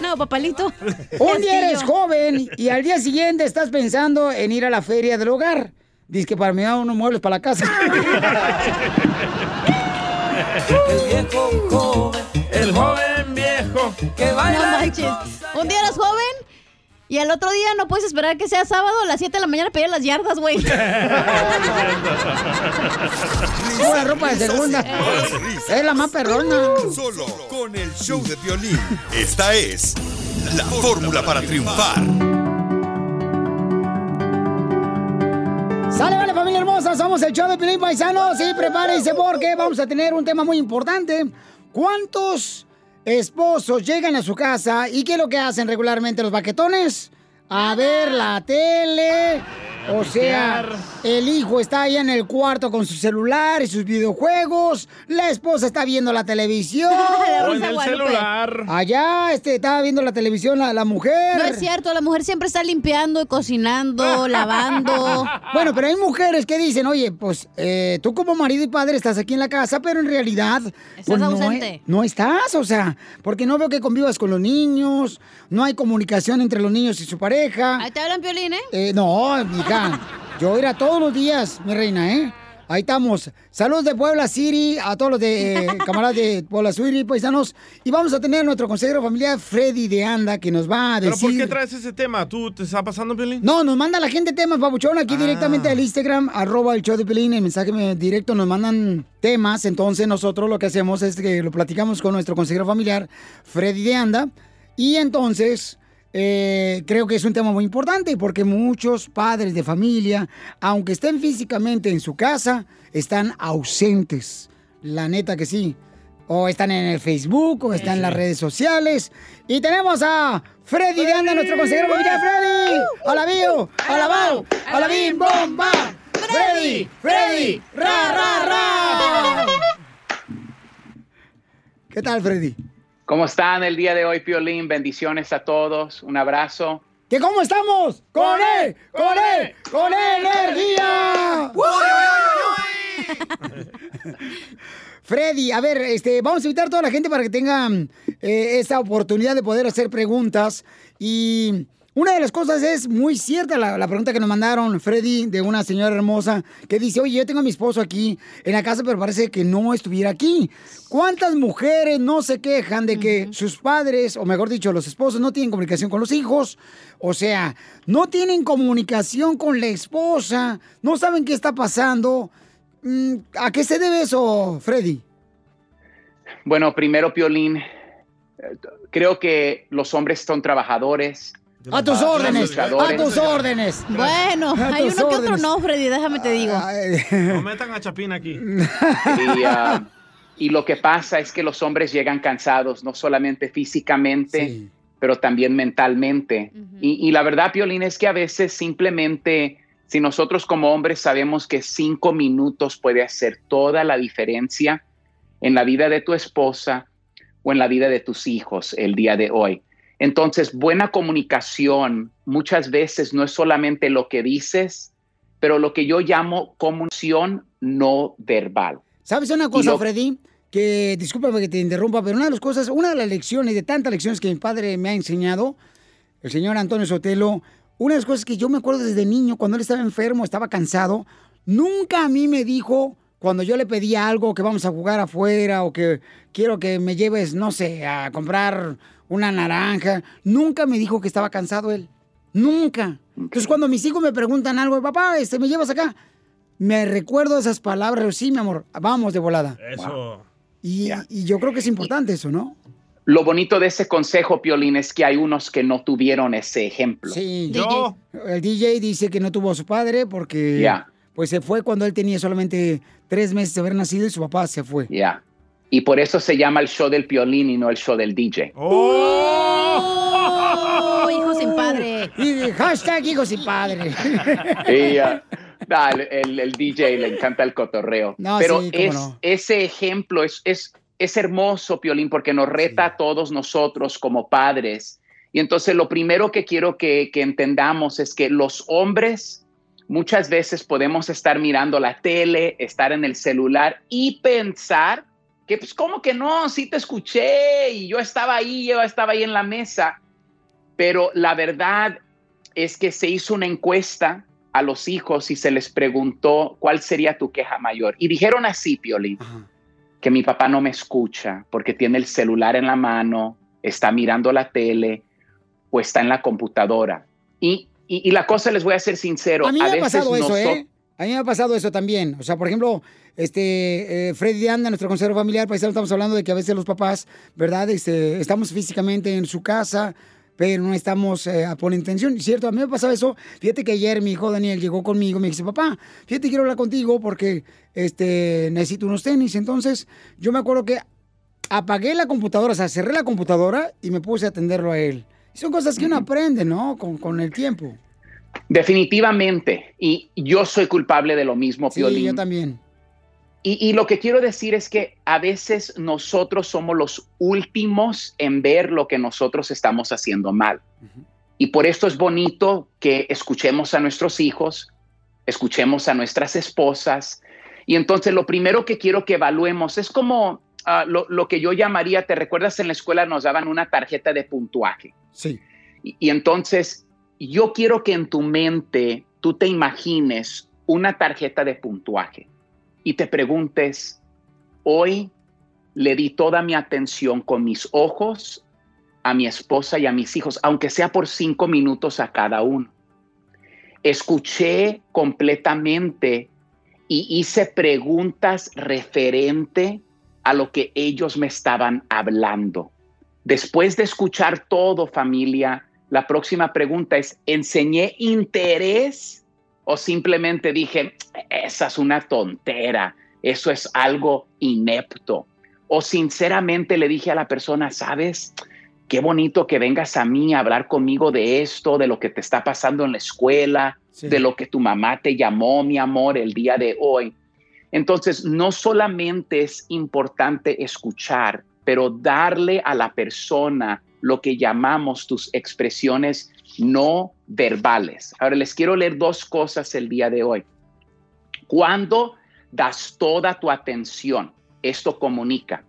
No, papalito. Un día eres joven y al día siguiente estás pensando en ir a la feria del hogar. Dice que para mí da unos muebles para la casa. El viejo joven, el joven que No manches. Un día eres joven y al otro día no puedes esperar que sea sábado a las 7 de la mañana para ir a las yardas, güey. Pura ropa de segunda. Es la más perrona. Solo con el show de violín. Esta es la fórmula para triunfar. Sale, vale, familia hermosa, somos el show de Pilín Paisanos y prepárense porque vamos a tener un tema muy importante. ¿Cuántos esposos llegan a su casa y qué es lo que hacen regularmente los baquetones? A ver la tele. O sea, el hijo está ahí en el cuarto con su celular y sus videojuegos. La esposa está viendo la televisión. O en el Guadalupe. celular. Allá, este, estaba viendo la televisión la, la mujer. No es cierto, la mujer siempre está limpiando, cocinando, lavando. Bueno, pero hay mujeres que dicen, oye, pues eh, tú como marido y padre estás aquí en la casa, pero en realidad pues, no, ausente. e- no estás, o sea, porque no veo que convivas con los niños, no hay comunicación entre los niños y su pareja. Ahí te hablan piolín, ¿eh? Eh, no, mija, yo era todos los días, mi reina, ¿eh? Ahí estamos. Saludos de Puebla City, a todos los de eh, camaradas de Puebla City, paisanos. Y vamos a tener a nuestro consejero familiar, Freddy de Anda, que nos va a ¿Pero decir... por qué traes ese tema? ¿Tú te está pasando, Piolín? No, nos manda la gente temas, papuchón, aquí directamente al Instagram, arroba el show de Pelín, el mensaje me- directo nos mandan temas, entonces nosotros lo que hacemos es que lo platicamos con nuestro consejero familiar, Freddy de Anda, y entonces eh, creo que es un tema muy importante porque muchos padres de familia, aunque estén físicamente en su casa, están ausentes, la neta que sí. O están en el Facebook, o están en las redes sociales. Y tenemos a Freddy de Anda, nuestro consejero familiar. ¡Freddy! ¡Hola, Bio! ¡Hola, Bau! ¡Hola, Bim! ¡Bomba! ¡Freddy! ¡Freddy! ¡Ra, ra, ra! ¿Qué tal, Freddy? ¿Cómo están el día de hoy, Piolín? Bendiciones a todos. Un abrazo. ¿Qué cómo estamos? ¡Con él! ¡Con él! ¡Con energía! Freddy, a ver, este, vamos a invitar a toda la gente para que tengan eh, esta oportunidad de poder hacer preguntas. Y una de las cosas es muy cierta la, la pregunta que nos mandaron, Freddy, de una señora hermosa, que dice, oye, yo tengo a mi esposo aquí en la casa, pero parece que no estuviera aquí. ¿Cuántas mujeres no se quejan de que sus padres, o mejor dicho, los esposos, no tienen comunicación con los hijos? O sea, no tienen comunicación con la esposa, no saben qué está pasando. Mm, ¿A qué se debe eso, Freddy? Bueno, primero, Piolín, eh, creo que los hombres son trabajadores. A tus órdenes, a tus órdenes. Bueno, A hay uno que otro órdenes. no, Freddy, déjame te digo. No metan a Chapín aquí. Y, ah, y lo que pasa es que los hombres llegan cansados, no solamente físicamente, pero también mentalmente. y, y la verdad, Piolín, es que a veces simplemente, si nosotros como hombres sabemos que cinco minutos puede hacer toda la diferencia en la vida de tu esposa o en la vida de tus hijos el día de hoy. Entonces, buena comunicación muchas veces no es solamente lo que dices, pero lo que yo llamo comunicación no verbal. ¿Sabes una cosa, lo- Freddy? Que, discúlpame que te interrumpa, pero una de las cosas, una de las lecciones, de tantas lecciones que mi padre me ha enseñado, el señor Antonio Sotelo, una de las cosas que yo me acuerdo desde niño, cuando él estaba enfermo, estaba cansado, nunca a mí me dijo, cuando yo le pedía algo, que vamos a jugar afuera o que quiero que me lleves, no sé, a comprar una naranja, nunca me dijo que estaba cansado él. Nunca. Entonces cuando mis hijos me preguntan algo, papá, este, ¿me llevas acá? Me recuerdo esas palabras, sí, mi amor, vamos de volada. Eso. Y, y yo creo que es importante eso, ¿no? Lo bonito de ese consejo, Piolín, es que hay unos que no tuvieron ese ejemplo. Sí. El DJ dice que no tuvo a su padre porque Ya. pues se fue cuando él tenía solamente tres meses de haber nacido y su papá se fue. Ya. Y por eso se llama el show del piolín y no el show del DJ. Oh, hijo sin padre. Y hashtag hijo sin padre. Y, nah, el, el- el DJ le encanta el cotorreo. No, Pero sí, es, no. ese ejemplo es, es, es hermoso, Piolín, porque nos reta a todos nosotros como padres. Y entonces lo primero que quiero que, que entendamos es que los hombres muchas veces podemos estar mirando la tele, estar en el celular y pensar que pues como que no, sí te escuché y yo estaba ahí, yo estaba ahí en la mesa. Pero la verdad es que se hizo una encuesta a los hijos y se les preguntó cuál sería tu queja mayor. Y dijeron así, Piolín, que mi papá no me escucha porque tiene el celular en la mano, está mirando la tele o está en la computadora. Y, y- y la cosa, les voy a ser sincero, A mí me ha veces pasado eso, ¿eh? A mí me ha pasado eso también. O sea, por ejemplo, este, eh, Freddy Anda, nuestro consejero familiar, paisano, estamos hablando de que a veces los papás, ¿verdad? Este, estamos físicamente en su casa, pero no estamos eh, por intención. Cierto, a mí me pasaba eso. Fíjate que ayer mi hijo Daniel llegó conmigo y me dice, papá, fíjate, quiero hablar contigo porque este, necesito unos tenis. Entonces, yo me acuerdo que apagué la computadora, o sea, cerré la computadora y me puse a atenderlo a él. Y son cosas que uno aprende, ¿no? Con, con el tiempo. Definitivamente. Y yo soy culpable de lo mismo, Sí, Piolín. yo también. Y, y lo que quiero decir es que a veces nosotros somos los últimos en ver lo que nosotros estamos haciendo mal. Y por esto es bonito que escuchemos a nuestros hijos, escuchemos a nuestras esposas. Y entonces lo primero que quiero que evaluemos es como ah, lo, lo que yo llamaría, ¿te recuerdas en la escuela nos daban una tarjeta de puntuaje? Sí. Y, y entonces yo quiero que en tu mente tú te imagines una tarjeta de puntuaje y te preguntes, hoy le di toda mi atención con mis ojos a mi esposa y a mis hijos, aunque sea por cinco minutos a cada uno. Escuché completamente y hice preguntas referente a lo que ellos me estaban hablando. Después de escuchar todo, familia, la próxima pregunta es, ¿enseñé interés o simplemente dije, esa es una tontera, eso es algo inepto? O sinceramente le dije a la persona, ¿sabes? Qué bonito que vengas a mí a hablar conmigo de esto, de lo que te está pasando en la escuela, de lo que tu mamá te llamó, mi amor, el día de hoy. Entonces, no solamente es importante escuchar, pero darle a la persona lo que llamamos tus expresiones no verbales. Ahora les quiero leer dos cosas el día de hoy. Cuando das toda tu atención, esto comunica,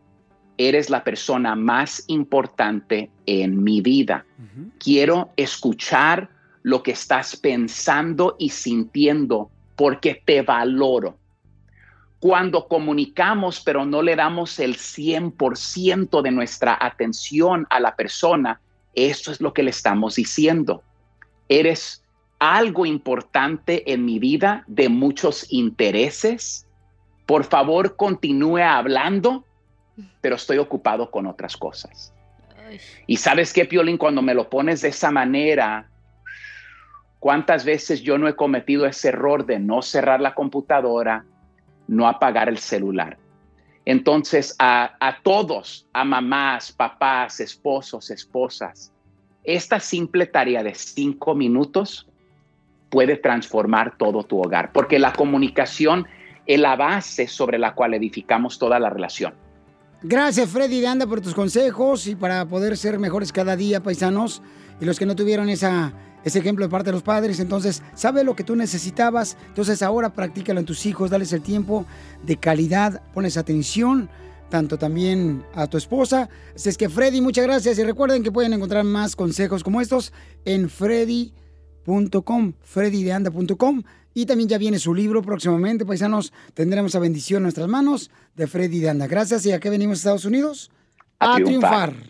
eres la persona más importante en mi vida. Quiero escuchar lo que estás pensando y sintiendo porque te valoro. Cuando comunicamos pero no le damos el 100% de nuestra atención a la persona, eso es lo que le estamos diciendo. Eres algo importante en mi vida de muchos intereses. Por favor, continúe hablando, pero estoy ocupado con otras cosas. Y sabes qué, Piolín, cuando me lo pones de esa manera, ¿cuántas veces yo no he cometido ese error de no cerrar la computadora, no apagar el celular? Entonces, a, todos, a mamás, papás, esposos, esposas, esta simple tarea de cinco minutos puede transformar todo tu hogar, porque la comunicación es la base sobre la cual edificamos toda la relación. Gracias, Freddy de Anda, por tus consejos y para poder ser mejores cada día, paisanos. Y los que no tuvieron esa, ese ejemplo de parte de los padres, entonces, sabe lo que tú necesitabas. Entonces, ahora practícalo en tus hijos, dales el tiempo de calidad, pones atención, tanto también a tu esposa. Así es que, Freddy, muchas gracias. Y recuerden que pueden encontrar más consejos como estos en freddy.com, freddydeanda.com. Y también ya viene su libro próximamente, paisanos. Tendremos a bendición en nuestras manos de Freddy de Anda. Gracias. ¿Y a qué venimos a Estados Unidos? A A, triunfar. triunfar.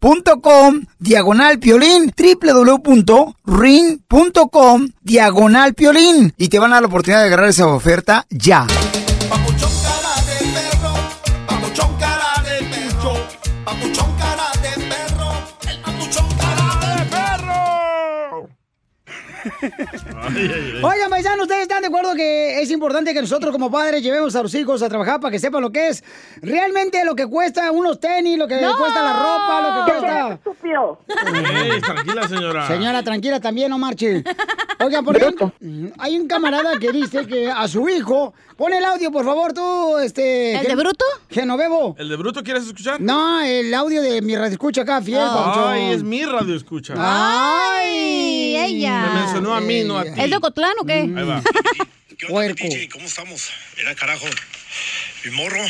punto com diagonal piolín www.ring.com diagonal piolín y te van a dar la oportunidad de agarrar esa oferta ya. Oigan, paisanos, ¿ustedes están de acuerdo que es importante que nosotros como padres llevemos a los hijos a trabajar para que sepan lo que es realmente lo que cuesta unos tenis, lo que cuesta la ropa, lo que cuesta... estúpido! Ey, tranquila, señora. Señora, tranquila también, no marche. Oigan, por ejemplo, hay un camarada que dice que a su hijo... Pon el audio, por favor, tú, este... ¿El de Bruto? Genovevo. ¿El de Bruto quieres escuchar? No, el audio de mi radio escucha acá, fiel, papuchón. Ay, es mi radio escucha. Ay, ella. Me mencionó a mí, no a ti. ¿Es de Ocotlán o qué? Ahí va. Puerco. ¿Cómo estamos? Era carajo. Mi morro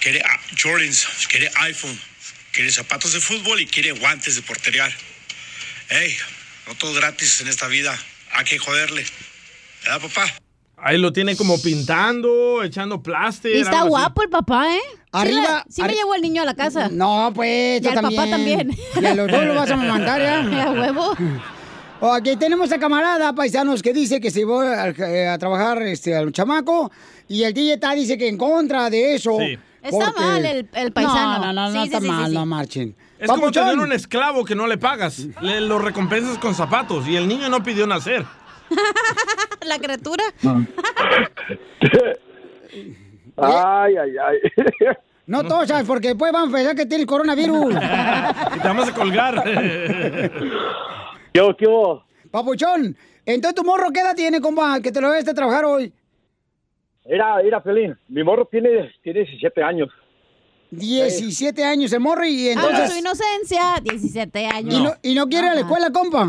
quiere ah, Jordans, quiere iPhone, quiere zapatos de fútbol y quiere guantes de porterear. Ey, no todo gratis en esta vida. Hay que joderle. ¿Verdad, papá? Ahí lo tiene como pintando, echando plástico. Y está guapo el papá, ¿eh? Arriba- Sí, le- sí me llevo al niño a la casa. No, pues, Y al papá también. Y a los dos lo vas a mandar, ¿ya? A huevo. O aquí tenemos a camarada, paisanos, que dice que se llevó eh, a, trabajar este, al chamaco y el DJ está dice que en contra de eso. Sí. Está mal el- el paisano. No, no, no, no Sí, está sí, mal, sí, sí. no marchen. Es como Papuchón. tener un esclavo que no le pagas. Le lo recompensas con zapatos y el niño no pidió nacer. La criatura. Ay, ay, ay. No tosas, porque después van a pensar que tienes coronavirus. Y te vamos a colgar. ¿Qué hubo, qué hubo? Papuchón, entonces tu morro, ¿qué edad tiene, compa? Que te lo debes de trabajar hoy. Mira, mira, Pelín. Mi morro tiene, tiene 17 años. 17 años el morro y Entonces, entonces... su inocencia, 17 años. y, no, y no quiere ir a la escuela, compa.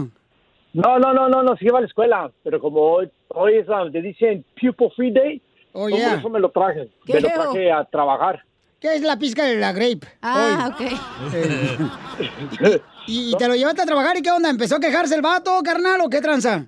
No, no, no, no, no, sí va a la escuela. Pero como hoy, hoy es, le dicen Pupil Free Day, Oh, yeah. por eso me lo traje. Qué Me lo traje a trabajar. ¿Qué es la pizca de la grape? Ah, ok. ¿Y, te lo llevaste a trabajar y qué onda? ¿Empezó a quejarse el vato, carnal, o qué tranza?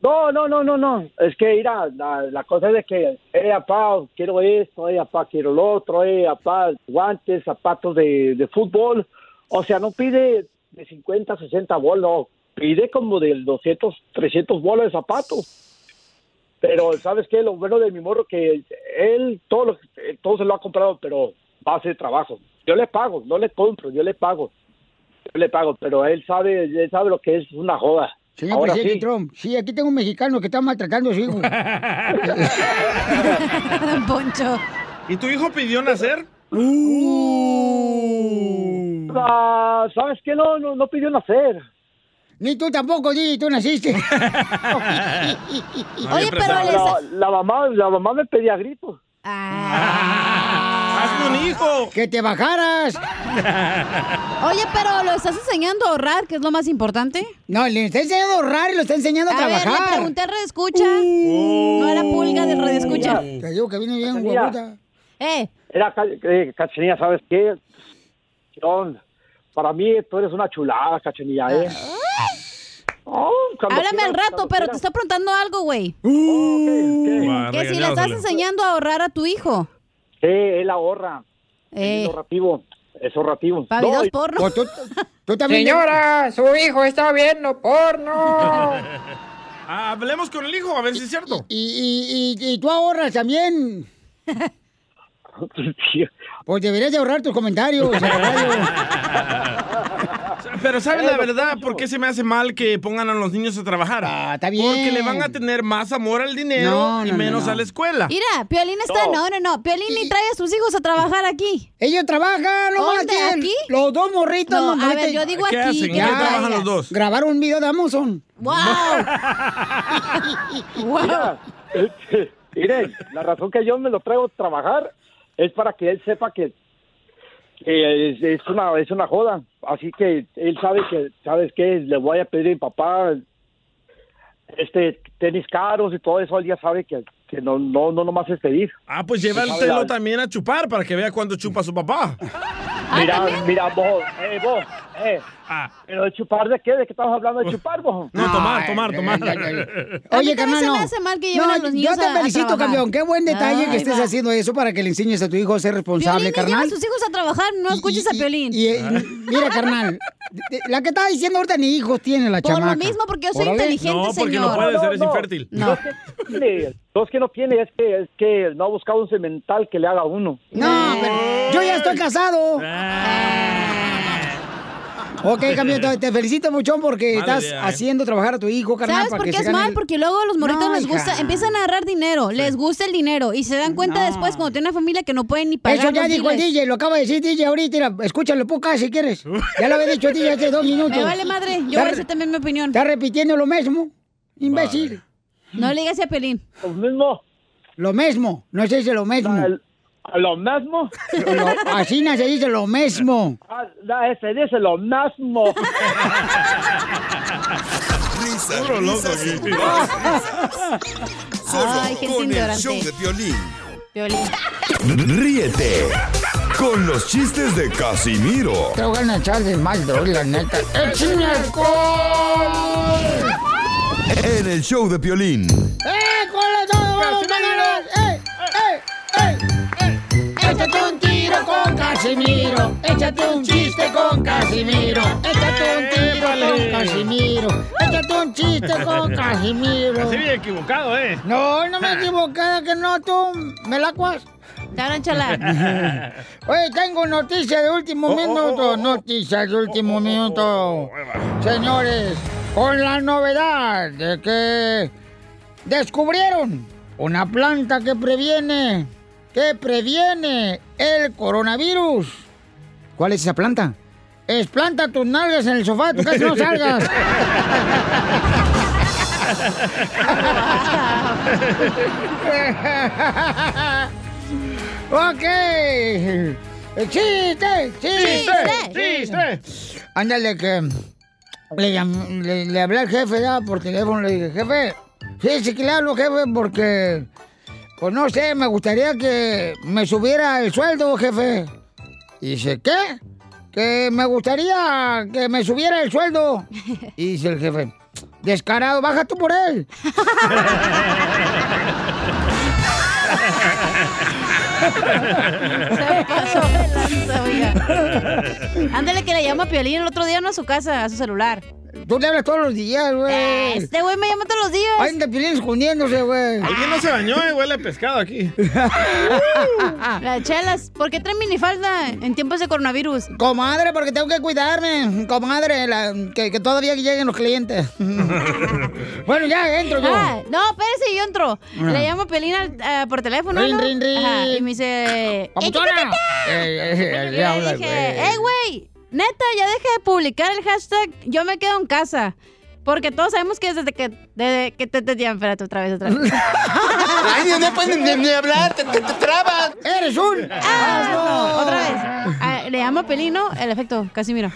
No, no, no, no, no. Es que, mira, la, la cosa es de que, eh, papá, quiero esto, eh, papá, quiero lo otro, eh, papá, guantes, zapatos de, de fútbol. O sea, no pide de 50, 60 bolas, no. Pide como de 200, 300 bolas de zapatos. Pero, ¿sabes qué? Lo bueno de mi morro que él todo, lo, todo se lo ha comprado, pero a hacer trabajo. Yo le pago, no le compro, yo le pago. Yo le pago, pero él sabe, él sabe lo que es una joda. Señor Ahora presidente sí. Trump, sí, aquí tengo un mexicano que está maltratando a su hijo. Don Poncho. ¿Y tu hijo pidió nacer? Ah, ¿Sabes qué? No, no, no pidió nacer. Ni tú tampoco, Di, tú naciste. Oye, pero la, la mamá, la mamá me pedía gritos. ¡Hazme un hijo! ¡Que te bajaras! Oye, pero lo estás enseñando a ahorrar, que es lo más importante. No, le está enseñando a ahorrar y lo está enseñando a, A ver, trabajar. le pregunté al radio escucha. No era pulga del radio escucha. Te digo que viene bien, guaputa. Eh, Era, eh, Cachanilla, ¿sabes qué? Para mí tú eres una chulada, Cachanilla, ¿eh? Oh, háblame al rato, pero te está preguntando algo, güey. Va, Que si le estás enseñando a ahorrar a tu hijo. Sí, él ahorra. Eh. Es ahorrativo. Es ahorrativo. Porno. Tú, tú también. Señora, su hijo está viendo porno. Ah, hablemos con el hijo, a ver si es cierto. Y, y, y, y tú ahorras también. Pues deberías de ahorrar tus comentarios. Pero ¿sabes Eh, la verdad por qué se me hace mal que pongan a los niños a trabajar? Ah, está bien. Porque le van a tener más amor al dinero No, y no, no, menos no. a la escuela. Mira, Piolín está. No, no, no. Piolín ni trae a sus hijos a trabajar aquí. Ellos trabajan, no ¿Dónde? ¿Aquí? Los dos morritos. No, no a ver, yo digo ¿Qué aquí, hacen? que ¿En qué trabajan los dos? Grabar un video de Amazon. ¡Wow! Mira, este, mire, la razón que yo me lo traigo a trabajar es para que él sepa que, que es, es una es una joda. Así que él sabe que, ¿sabes qué? Le voy a pedir a mi papá este tenis caros y todo eso. Él ya sabe que, que no, no, no nomás es pedir. Ah, pues llévatelo la- también a chupar para que vea cuánto chupa su papá. Mira, mira, vos, eh, vos, eh. ¿Pero de chupar de qué? ¿De qué estamos hablando de chupar, vos? No, tomar, tomar, tomar. Oye, carnal, se me no. hace mal que lleven No, a los niños Yo te felicito, campeón. Qué buen detalle que estés va. haciendo eso para que le enseñes a tu hijo a ser responsable, Piolín carnal. a sus hijos a trabajar, no escuches a Piolín. Y, eh, mira, carnal, de- de- la que estaba diciendo ahorita ni hijos tiene la Por lo chamaca. mismo, porque yo soy Órale. inteligente, No, porque no señor. puede ser, es infértil. No. no es que no tiene, es que, es que no ha buscado un cemental que le haga uno. No, pero yo ya estoy casado. Ok, campeón, te- felicito mucho porque Mala estás idea, ¿eh? haciendo trabajar a tu hijo, carnal. ¿Sabes por qué es mal? el- Porque luego a los morritos No, les hija. gusta, empiezan a agarrar dinero, les gusta el dinero y se dan cuenta después cuando tienen una familia que no pueden ni pagar Eso ya dijo el. DJ, lo acaba de decir DJ ahorita. Mira, escúchalo poca si quieres. Ya lo había dicho el DJ hace dos minutos. Me vale madre, yo voy a decir también mi opinión. Está repitiendo lo mismo, imbécil. No le digas a Pelín. Lo mismo. Lo mismo, no se dice lo mismo. ¿Lo mismo? Lo- así no se dice lo mismo. Ah, no, se dice lo mismo. Risas, Puro loco Ay, gente con el show de violín. Piolín. Ríete con los chistes de Casimiro Te voy a echar de mal, la neta. ¡Échame alcohol! en el show de violín. ¡Eh, Casimiro. Échate un chiste con Casimiro. Échate un tiro con Casimiro. Échate un chiste con Casimiro. Casi bien equivocado, ¿eh? No, no me he equivocado, que no, tú me la cuas. chala. Oye, tengo noticias de último Oh, minuto. Noticias de último minuto. Señores, con la novedad de que descubrieron una planta que previene, que previene el coronavirus. ¿Cuál es esa planta? Es planta tus nalgas en el sofá de tu casa, no salgas. ok. ¡Chiste! ¡Chiste! ¡Chiste! Ándale, que le, llam- le, le hablé al jefe ya por teléfono, le dije, jefe, fíjese que le hablo, jefe, porque, pues no sé, me gustaría que me subiera el sueldo, jefe. Y dice, ¿qué? Que me gustaría que me subiera el sueldo. Y dice el jefe, descarado, baja tú por él. Se pasó de lanza, oiga. Ándale que le llama a Piolín el otro día no a su casa, a su celular. Tú le hablas todos los días, güey. Este güey me llama todos los días. Ay, te Piolín escondiéndose, güey. Alguien no se bañó, eh, huele a pescado aquí. Las chelas, ¿por qué traen minifalda en tiempos de coronavirus? Comadre, porque tengo que cuidarme. Comadre, la- que, que todavía lleguen los clientes. bueno, ya entro yo. Ah, no, espérese, yo entro. Ah. Le llamo a Piolín al- ah, por teléfono, Rin, ¿no? rin, rin. Ajá, y me dice... Eh, eh, Y le dije, güey. ¡eh, güey! Neta, ya deja de publicar el hashtag Yo me quedo en casa. Porque todos sabemos que desde que... Desde que te... te, ya, espérate, otra vez, otra vez. Ay, no, no puedes ni, ni hablar, te, te, te trabas. Eres un Ah, asno. no, otra vez. Ah, le llamo a Pelín, ¿no? El efecto, Casimiro.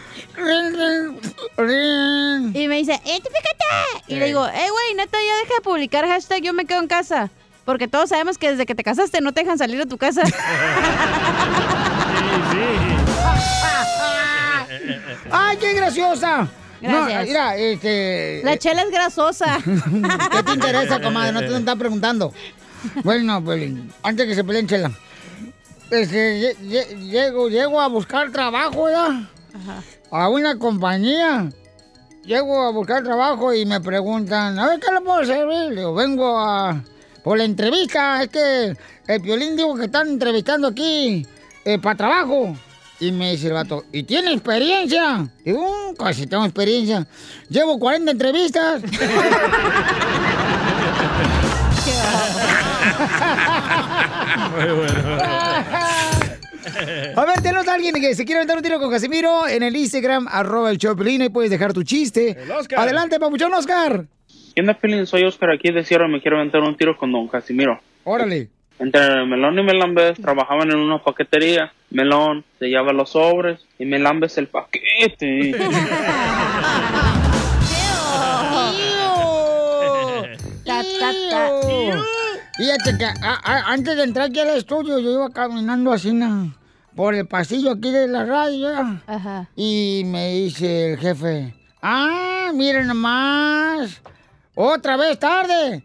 Y me dice, ¡identifícate! Y le digo, eh, güey, neta, ya deja de publicar hashtag Yo me quedo en casa. Porque todos sabemos que desde que te casaste no te dejan salir de tu casa. ¡Ay, qué graciosa! Gracias. No, mira, este... La chela es grasosa. ¿Qué te interesa, comadre? No te lo están preguntando. Bueno, pues, antes que se peleen, chela. Este, lle- lle- llego, llego a buscar trabajo ya. A una compañía. Llego a buscar trabajo y me preguntan, a ver, ¿qué le puedo servir? Le digo, vengo a... Por la entrevista, es que el Piolín dijo que están entrevistando aquí para trabajo. Y me dice el vato, ¿y tiene experiencia? Digo, "Mm, casi tengo experiencia. Llevo 40 entrevistas. Muy bueno. A ver, tenemos a alguien que se quiere aventar un tiro con Casimiro en el Instagram, arroba el Choplin, y puedes dejar tu chiste. Oscar. Adelante, papuchón Oscar. ¿Qué onda, Pelín? Soy Oscar aquí de Sierra. Me quiero aventar un tiro con don Casimiro. Órale. Entre Melón y Melambes trabajaban en una paquetería. Melón sellaba los sobres y Melambes el paquete. Ta, ta, ta. Fíjate que a- a- antes de entrar aquí al estudio, yo iba caminando así na, por el pasillo aquí de la radio. ya. Y me dice el jefe, ah, miren nomás, otra vez tarde.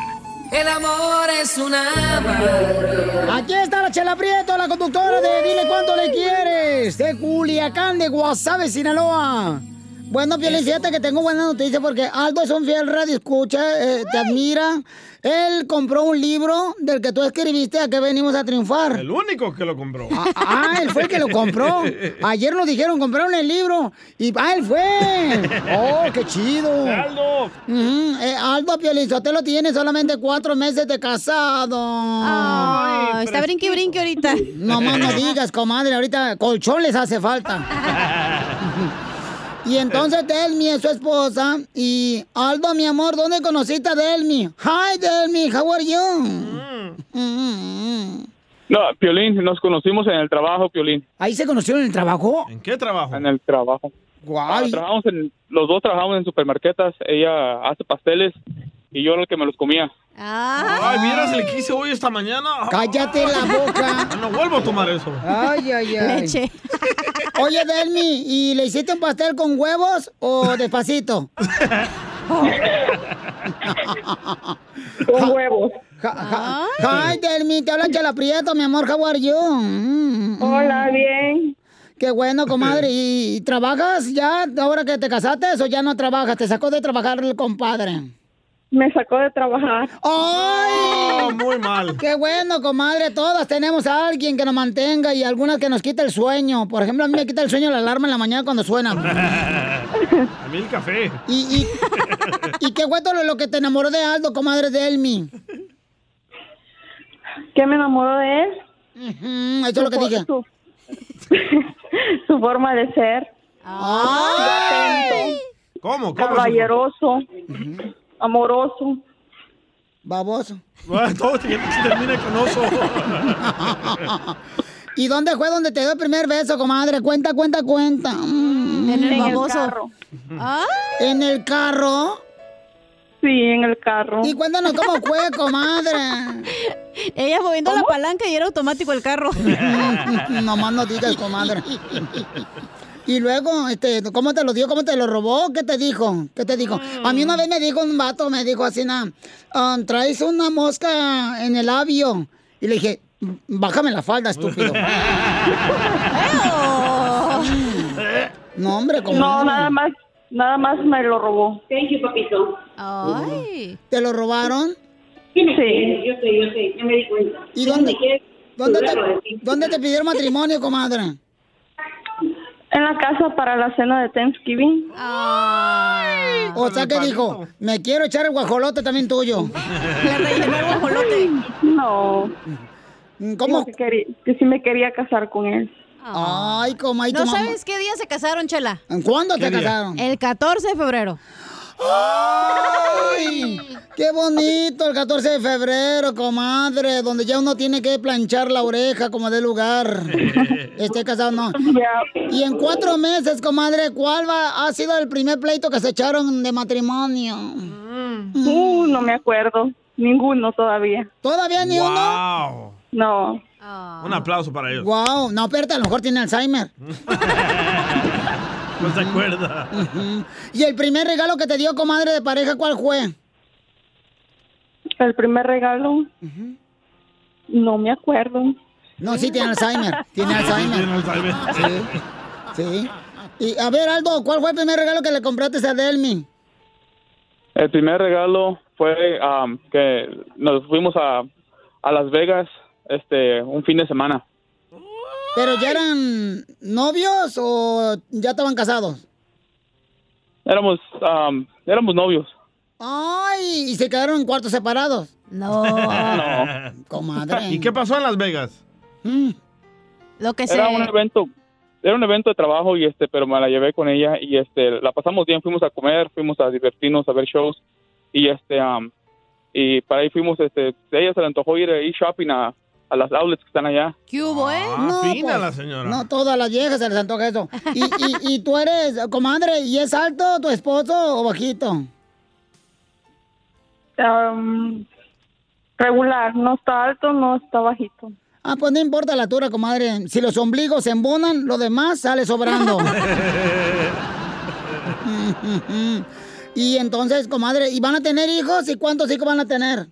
amor es una Aquí está la Chela Prieto, la conductora de Dile Cuánto Le Quieres, de Culiacán, de Guasave, Sinaloa. Bueno, Piolín, fíjate que tengo buena noticia porque Aldo es un fiel radio escucha, eh, te admira. Él compró un libro del que tú escribiste a que venimos a triunfar. El único que lo compró. Ah, él fue el que lo compró. Ayer nos dijeron, compraron el libro. Y ah, él fue. Oh, qué chido. Aldo. Ujú, eh, Aldo Piolizotelo tiene solamente cuatro meses de casado. Ay, está brinque y brinque ahorita. No más no digas, comadre. Ahorita colchón les hace falta. Y entonces Delmi es su esposa. Y Aldo, mi amor, ¿dónde conociste a Delmi? Hi, Delmi, how are you? Mm. No, Piolín, nos conocimos en el trabajo, Piolín. ¿Ahí se conocieron en el trabajo? ¿En qué trabajo? En el trabajo. Ah, trabajamos en, los dos trabajamos en supermarquetas. Ella hace pasteles y yo era el que me los comía. Ay, miras, le quise hoy esta mañana. Cállate la boca. No vuelvo a tomar eso. Ay, ay, ay. Leche. Oye, Delmi, ¿y le hiciste un pastel con huevos o despacito? Con huevos. Hi, Delmi, te habla Chela Prieto, mi amor, how are you? Hola, bien. Qué bueno, comadre. ¿Y, y trabajas ya ahora que te casaste o ya no trabajas? ¿Te sacó de trabajar el compadre? Me sacó de trabajar. ¡Ay! muy mal. Qué bueno, comadre. Todas tenemos a alguien que nos mantenga y algunas que nos quita el sueño. Por ejemplo, a mí me quita el sueño la alarma en la mañana cuando suena. A mí el café. Y, y, y qué bueno lo, lo que te enamoró de Aldo, comadre de Elmi. ¿Qué me enamoró de él? eso es lo que dije. Su, su forma de ser. ¡Ay! ¿Cómo? ¿Cómo? Caballeroso. Amoroso. Baboso. Bueno, todo te- termina con oso. ¿Y dónde fue donde te dio el primer beso, comadre? Cuenta, cuenta, cuenta. Mm. En el En el baboso. carro. ¿En el carro? Sí, en el carro. Y cuéntanos cómo fue, comadre. Ella moviendo la palanca y era automático el carro. no más no digas, comadre. Y luego, este, ¿cómo te lo dio? ¿Cómo te lo robó? ¿Qué te dijo? ¿Qué te dijo? A mí una vez me dijo un vato, me dijo así, na, "Ah, traes una mosca en el labio. Y le dije, bájame la falda, estúpido. no, hombre, comadre. No, nada más, nada más me lo robó. Thank you, papito. Ay. ¿Te lo robaron? Sí. Yo sé, yo sé, ya me di cuenta. ¿Y dónde, dónde, te, dónde te pidieron matrimonio, comadre? En la casa para la cena de Thanksgiving. O sea, que dijo, me quiero echar el guajolote también tuyo. Le rellenó el guajolote. No. ¿Cómo? Dijo Que, quería- que sí me quería casar con él. Ay, comadre. ¿No sabes qué día se casaron, Chela? ¿Cuándo ¿Qué te día? casaron? El 14 de febrero. ¡Ay! ¡Qué bonito el 14 de febrero, comadre! Donde ya uno tiene que planchar la oreja como de lugar. Esté casado, no. Y en cuatro meses, comadre, ¿cuál va, ha sido el primer pleito que se echaron de matrimonio? Uh, no me acuerdo. Ninguno todavía. ¿Todavía ni uno? No. Un aplauso para ellos. Wow, no, espérate, a lo mejor tiene Alzheimer. No se acuerda. ¿Y el primer regalo que te dio, comadre de pareja, cuál fue? El primer regalo. No me acuerdo. No, sí, tiene Alzheimer. Tiene Alzheimer. Tiene Alzheimer. Sí. Sí. Y a ver, Aldo, ¿cuál fue el primer regalo que le compraste a Delmi? El primer regalo fue am, que nos fuimos a, a Las Vegas este un fin de semana. ¿Pero ya eran novios o ya estaban casados? Éramos am, éramos novios. Ay, ¿y se quedaron en cuartos separados? No. No. Comadre. ¿Y qué pasó en Las Vegas? Lo que Era un evento era un evento de trabajo y este pero me la llevé con ella y este la pasamos bien fuimos a comer fuimos a divertirnos a ver shows y este am, y para ahí fuimos este a ella se le antojó ir a ir shopping a, a las outlets que están allá ¿Qué hubo, eh? Ah, fina la señora. No, todas las viejas se les antoja eso. Y, y, y tú eres, comadre, ¿y es alto tu esposo o bajito? Am, regular, no está alto, no está bajito. Ah, pues no importa la altura, comadre. Si los ombligos se embonan, lo demás sale sobrando. y entonces, comadre, ¿y van a tener hijos? ¿Y cuántos hijos van a tener?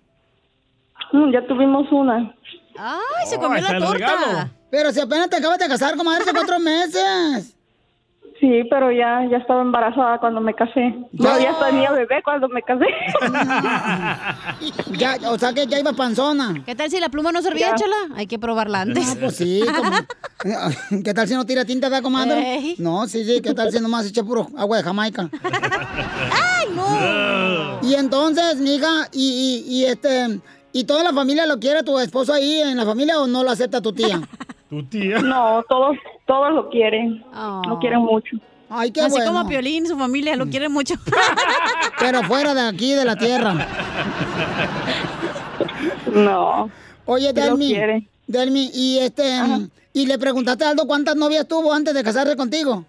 Mm, Ya tuvimos una. Ay, se Oh, comió la torta. Pero si apenas te acabas de casar, comadre, hace cuatro meses. Sí, pero ya, ya estaba embarazada cuando me casé. No, ya tenía bebé cuando me casé. Ya, o sea que ya iba panzona. ¿Qué tal si la pluma no servía, Ya. chala? Hay que probarla antes. Ah, pues sí. como- ¿Qué tal si no tira tinta, da, comadre? No, sí, sí. ¿Qué tal si nomás echa puro agua de Jamaica? ¡Ay, no! Y entonces, mija, y, y, y este... ¿Y toda la familia lo quiere tu esposo ahí en la familia o no lo acepta tu tía? Tu tía. No, todos, todos lo quieren. Lo quieren mucho. Ay, qué Así bueno. como Piolín, su familia lo quiere mucho. Pero fuera de aquí, de la tierra. No. Oye, Delmi. Delmi, y este... ¿Y le preguntaste a Aldo cuántas novias tuvo antes de casarse contigo?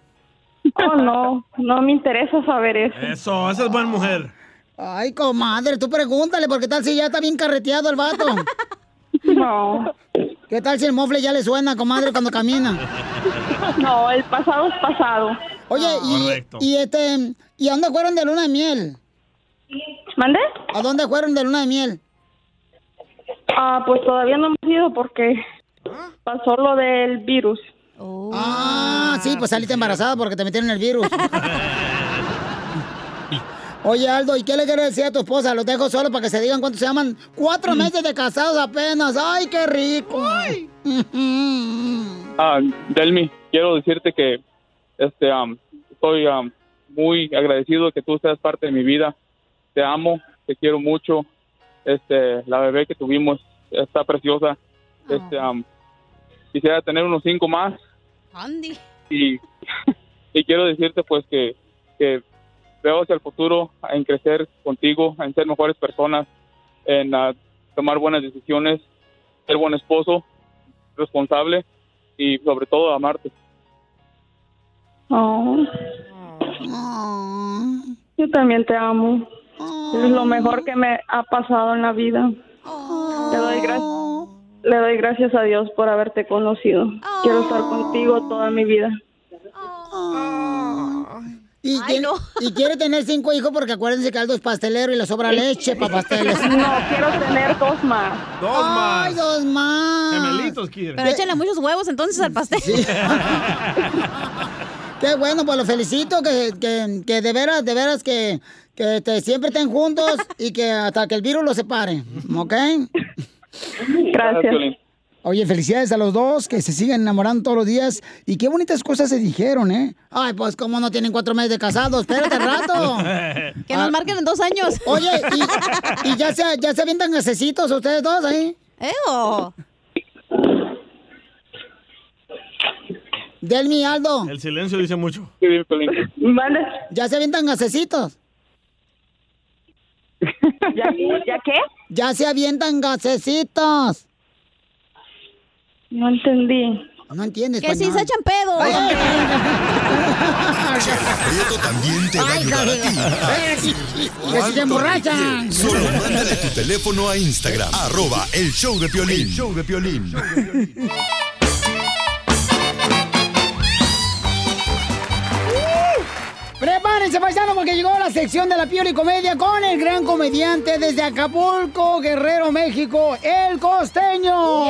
Oh, no, no me interesa saber eso. Eso, esa es buena mujer. Ay, comadre, tú pregúntale, porque tal si ya está bien carreteado el vato? No. ¿Qué tal si el mofle ya le suena, comadre, cuando camina? No, el pasado es pasado. Oye, y, Correcto. y este, ¿y a dónde fueron de luna de miel? ¿Mande? ¿A dónde fueron de luna de miel? Ah, pues todavía no hemos ido porque pasó lo del virus. Ah, sí, pues saliste embarazada porque te metieron el virus. Oye, Aldo, ¿y qué le quieres decir a tu esposa? Los dejo solo para que se digan cuánto se llaman. Cuatro meses de casados apenas. ¡Ay, qué rico! Ah, Delmi, quiero decirte que este am, estoy am, muy agradecido de que tú seas parte de mi vida. Te amo, te quiero mucho. Este, la bebé que tuvimos está preciosa. Este, am, quisiera tener unos cinco más Andy. y, y quiero decirte pues que, que veo hacia el futuro en crecer contigo, en ser mejores personas, en ah, tomar buenas decisiones, ser buen esposo, responsable y sobre todo amarte. Oh. Yo también te amo. Es lo mejor que me ha pasado en la vida. Le doy, gra- le doy gracias a Dios por haberte conocido. Quiero estar contigo toda mi vida. Y, tiene- y quiere tener cinco hijos porque acuérdense que Aldo es pastelero y le sobra leche para pasteles. No, quiero tener dos más. Dos Ay, más. dos más. Gemelitos quiere. Pero échale muchos huevos entonces al pastel. Qué bueno, pues lo felicito, que, que, que de veras, de veras que, que te- siempre estén juntos y que hasta que el virus los separe, ¿ok? Gracias. Oye, felicidades a los dos, que se sigan enamorando todos los días. Y qué bonitas cosas se dijeron, ¿eh? Ay, pues cómo no tienen cuatro meses de casados, espérate rato. Que nos marquen en dos años. Oye, ¿y, y ya, se, ya se avientan gasecitos ustedes dos ahí? ¡Eo! Delmi, Aldo. El silencio dice mucho. ¿Ya se avientan gasecitos? ¿Ya, ¿Ya qué? Ya se avientan gasecitos. No entendí. No entiendes, Que si español. se echan pedo. Chela Prieto también te va a ayudar a ti. Que si se emborrachan. Solo mándale tu teléfono a Instagram, arroba el show de Piolín. El show de Piolín. Prepárense, paisano, porque llegó la sección de la Pioli Comedia con el gran comediante desde Acapulco, Guerrero, México, El Costeño.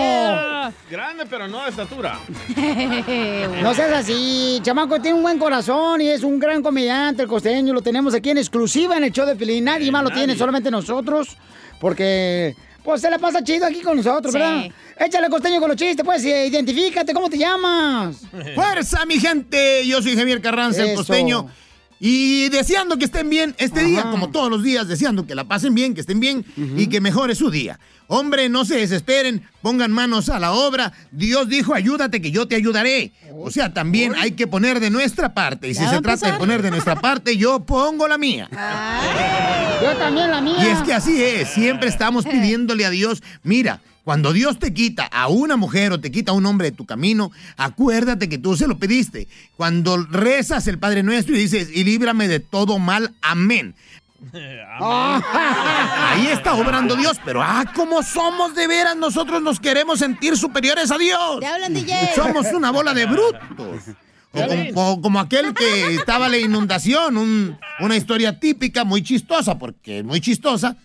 Grande, pero no de estatura. No seas así, chamaco, tiene un buen corazón y es un gran comediante, el costeño. Lo tenemos aquí en exclusiva en el show de Pelín. Nadie más lo tiene, solamente nosotros. Porque, pues, se la pasa chido aquí con nosotros, Sí. ¿verdad? Échale costeño con los chistes, pues, identifícate, ¿cómo te llamas? ¡Fuerza, mi gente! Yo soy Javier Carranza, el costeño. Y deseando que estén bien este día, como todos los días, deseando que la pasen bien, que estén bien y que mejore su día. Hombre, no se desesperen, pongan manos a la obra. Dios dijo, ayúdate que yo te ayudaré. O sea, también hay que poner de nuestra parte. Y si se trata de poner de nuestra parte, yo pongo la mía. Yo también la mía. Y es que así es, siempre estamos pidiéndole a Dios, mira, cuando Dios te quita a una mujer o te quita a un hombre de tu camino, acuérdate que tú se lo pediste. Cuando rezas el Padre Nuestro y dices, y líbrame de todo mal, amén. Ahí está obrando Dios, pero ah, como somos de veras, nosotros nos queremos sentir superiores a Dios. Te hablan, DJ. Somos una bola de brutos. O como, o como aquel que estaba en la inundación, un- una historia típica, muy chistosa, porque es muy chistosa,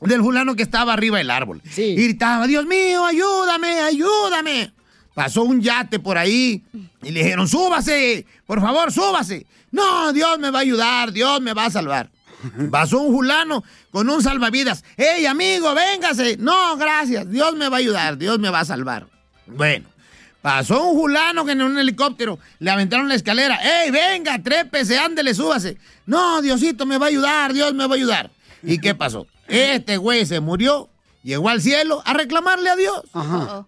del fulano que estaba arriba del árbol. Y gritaba, Dios mío, ayúdame, ayúdame. Pasó un yate por ahí y le dijeron, súbase, por favor, súbase. No, Dios me va a ayudar, Dios me va a salvar. Pasó un fulano con un salvavidas. ¡Ey, amigo, véngase! No, gracias, Dios me va a ayudar, Dios me va a salvar. Bueno, Pasó un fulano que en un helicóptero le aventaron la escalera. ¡Ey, venga, trépese, ándele, súbase! No, Diosito me va a ayudar, Dios me va a ayudar. ¿Y qué pasó? Este güey se murió, llegó al cielo a reclamarle a Dios.